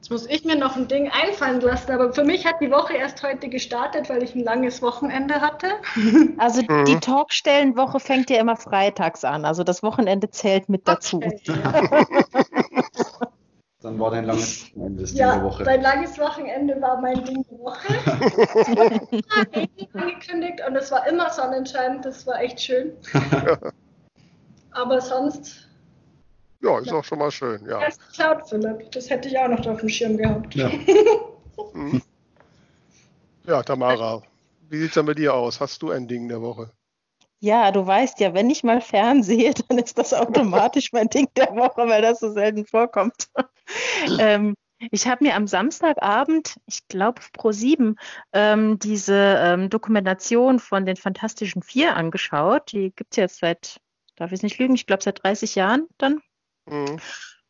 Jetzt muss ich mir noch ein Ding einfallen lassen, aber für mich hat die Woche erst heute gestartet, weil ich ein langes Wochenende hatte. Also Mhm. die Talkstellenwoche fängt ja immer freitags an. Also das Wochenende zählt mit dazu. Okay. Dann war dein langes Wochenende Ja, der Woche. mein langes Wochenende war mein Ding der Woche. War immer Regen angekündigt und es war immer Sonnenschein, das war echt schön. Aber sonst, Ja, ist auch schon mal schön, ja. erst Cloud Philipp, das hätte ich auch noch auf dem Schirm gehabt. Ja. Hm. Ja, Tamara, wie sieht es denn bei dir aus? Hast du ein Ding der Woche? Ja, du weißt ja, wenn ich mal fernsehe, dann ist das automatisch mein Ding der Woche, weil das so selten vorkommt. ähm, ich habe mir am Samstagabend, ich glaube pro sieben, ähm, diese ähm, Dokumentation von den Fantastischen Vier angeschaut. Die gibt es jetzt seit, darf ich nicht lügen, ich glaube seit 30 Jahren dann. Mhm.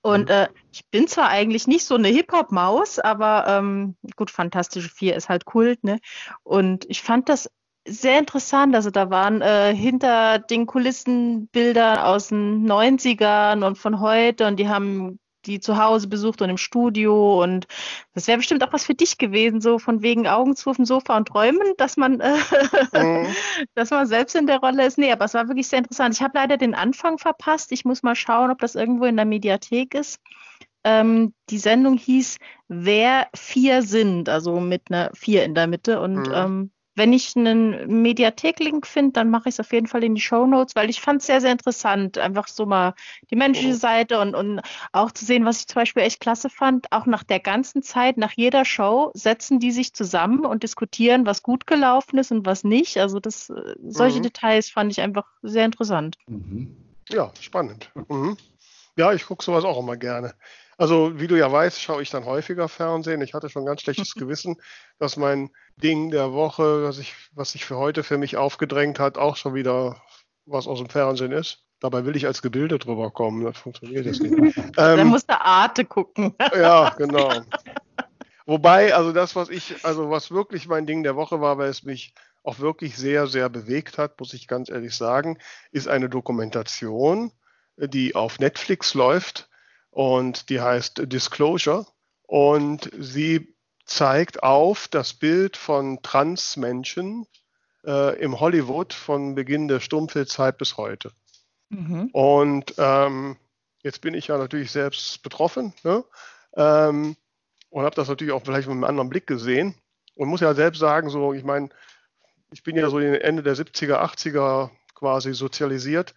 Und äh, ich bin zwar eigentlich nicht so eine Hip-Hop-Maus, aber ähm, gut, Fantastische Vier ist halt Kult, ne? Und ich fand das sehr interessant. Also da waren äh, hinter den Kulissen Bilder aus den 90ern und von heute und die haben die zu Hause besucht und im Studio und das wäre bestimmt auch was für dich gewesen, so von wegen Augen zu auf dem Sofa und träumen, dass man, äh, mhm. dass man selbst in der Rolle ist. Nee, aber es war wirklich sehr interessant. Ich habe leider den Anfang verpasst. Ich muss mal schauen, ob das irgendwo in der Mediathek ist. Ähm, die Sendung hieß Wer vier sind, also mit einer vier in der Mitte und mhm. ähm, wenn ich einen Mediathek-Link finde, dann mache ich es auf jeden Fall in die Show Notes, weil ich fand es sehr, sehr interessant, einfach so mal die menschliche oh. Seite und, und auch zu sehen, was ich zum Beispiel echt klasse fand, auch nach der ganzen Zeit, nach jeder Show setzen die sich zusammen und diskutieren, was gut gelaufen ist und was nicht. Also das, äh, solche mhm. Details fand ich einfach sehr interessant. Mhm. Ja, spannend. Mhm. Ja, ich gucke sowas auch immer gerne. Also, wie du ja weißt, schaue ich dann häufiger Fernsehen. Ich hatte schon ein ganz schlechtes Gewissen, dass mein Ding der Woche, was, ich, was sich für heute für mich aufgedrängt hat, auch schon wieder was aus dem Fernsehen ist. Dabei will ich als Gebilde drüber kommen. Das funktioniert jetzt nicht. ähm, Dann musst du Arte gucken. ja, genau. Wobei, also das, was ich, also was wirklich mein Ding der Woche war, weil es mich auch wirklich sehr, sehr bewegt hat, muss ich ganz ehrlich sagen, ist eine Dokumentation, die auf Netflix läuft und die heißt Disclosure und sie zeigt auf das Bild von Transmenschen äh, im Hollywood von Beginn der Stummfilmzeit bis heute. Mhm. Und ähm, jetzt bin ich ja natürlich selbst betroffen ne? ähm, und habe das natürlich auch vielleicht mit einem anderen Blick gesehen und muss ja selbst sagen, so ich meine, ich bin ja so Ende der 70er, 80er quasi sozialisiert.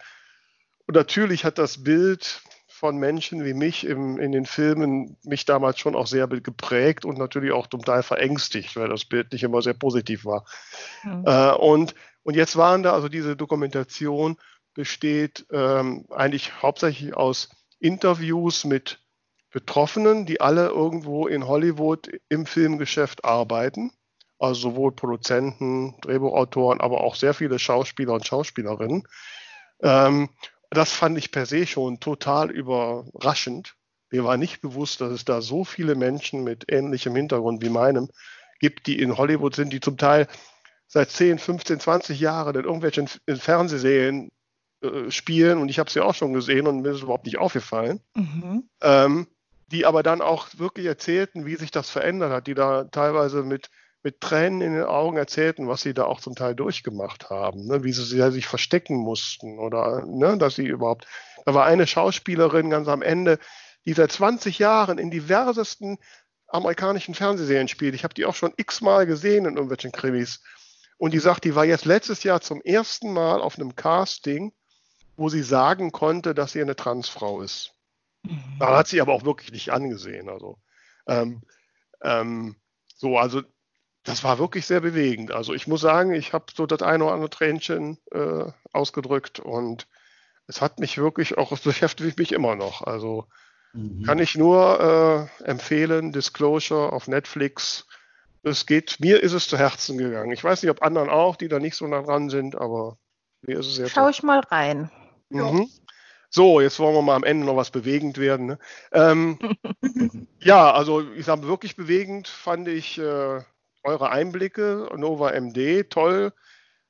Und natürlich hat das Bild von Menschen wie mich im, in den Filmen mich damals schon auch sehr geprägt und natürlich auch zum Teil verängstigt, weil das Bild nicht immer sehr positiv war. Mhm. Äh, und, und jetzt waren da, also diese Dokumentation besteht ähm, eigentlich hauptsächlich aus Interviews mit Betroffenen, die alle irgendwo in Hollywood im Filmgeschäft arbeiten. Also sowohl Produzenten, Drehbuchautoren, aber auch sehr viele Schauspieler und Schauspielerinnen. Ähm, das fand ich per se schon total überraschend. Mir war nicht bewusst, dass es da so viele Menschen mit ähnlichem Hintergrund wie meinem gibt, die in Hollywood sind, die zum Teil seit 10, 15, 20 Jahren in irgendwelchen Fernsehserien äh, spielen und ich habe sie auch schon gesehen und mir ist es überhaupt nicht aufgefallen. Mhm. Ähm, die aber dann auch wirklich erzählten, wie sich das verändert hat, die da teilweise mit mit Tränen in den Augen erzählten, was sie da auch zum Teil durchgemacht haben, ne? wie sie sich verstecken mussten oder ne, dass sie überhaupt. Da war eine Schauspielerin ganz am Ende, die seit 20 Jahren in diversesten amerikanischen Fernsehserien spielt. Ich habe die auch schon x-mal gesehen in irgendwelchen Krimis. Und die sagt, die war jetzt letztes Jahr zum ersten Mal auf einem Casting, wo sie sagen konnte, dass sie eine Transfrau ist. Mhm. Da hat sie aber auch wirklich nicht angesehen. Also ähm, ähm, so, also das war wirklich sehr bewegend. Also ich muss sagen, ich habe so das eine oder andere Tränchen äh, ausgedrückt und es hat mich wirklich auch, es beschäftigt mich immer noch. Also mhm. kann ich nur äh, empfehlen, Disclosure auf Netflix. Es geht, mir ist es zu Herzen gegangen. Ich weiß nicht, ob anderen auch, die da nicht so nah dran sind, aber mir ist es sehr Schau ich mal rein. Mhm. So, jetzt wollen wir mal am Ende noch was bewegend werden. Ne? Ähm, ja, also ich sage wirklich bewegend fand ich äh, eure Einblicke, Nova MD. Toll,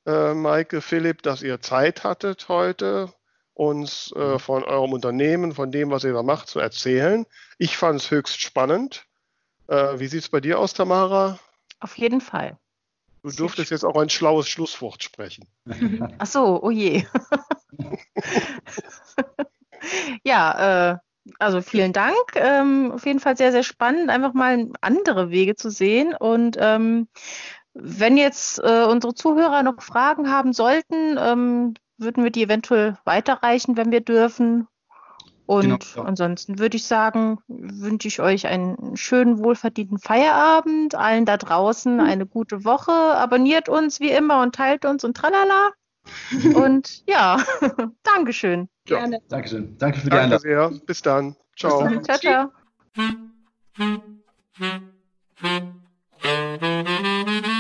äh, Maike, Philipp, dass ihr Zeit hattet heute, uns äh, mhm. von eurem Unternehmen, von dem, was ihr da macht, zu erzählen. Ich fand es höchst spannend. Äh, wie sieht es bei dir aus, Tamara? Auf jeden Fall. Du dürftest jetzt auch ein schlaues Schlusswort sprechen. Ach so, oh je. ja, äh, also vielen Dank. Ähm, auf jeden Fall sehr, sehr spannend, einfach mal andere Wege zu sehen. Und ähm, wenn jetzt äh, unsere Zuhörer noch Fragen haben sollten, ähm, würden wir die eventuell weiterreichen, wenn wir dürfen. Und genau, ja. ansonsten würde ich sagen, wünsche ich euch einen schönen, wohlverdienten Feierabend, allen da draußen eine gute Woche. Abonniert uns wie immer und teilt uns und tralala. Und ja, Dankeschön. Ja. Gerne. Dankeschön. Danke für die Einladung. Danke sehr. Bis dann. Ciao. Bis dann. Ciao, ciao.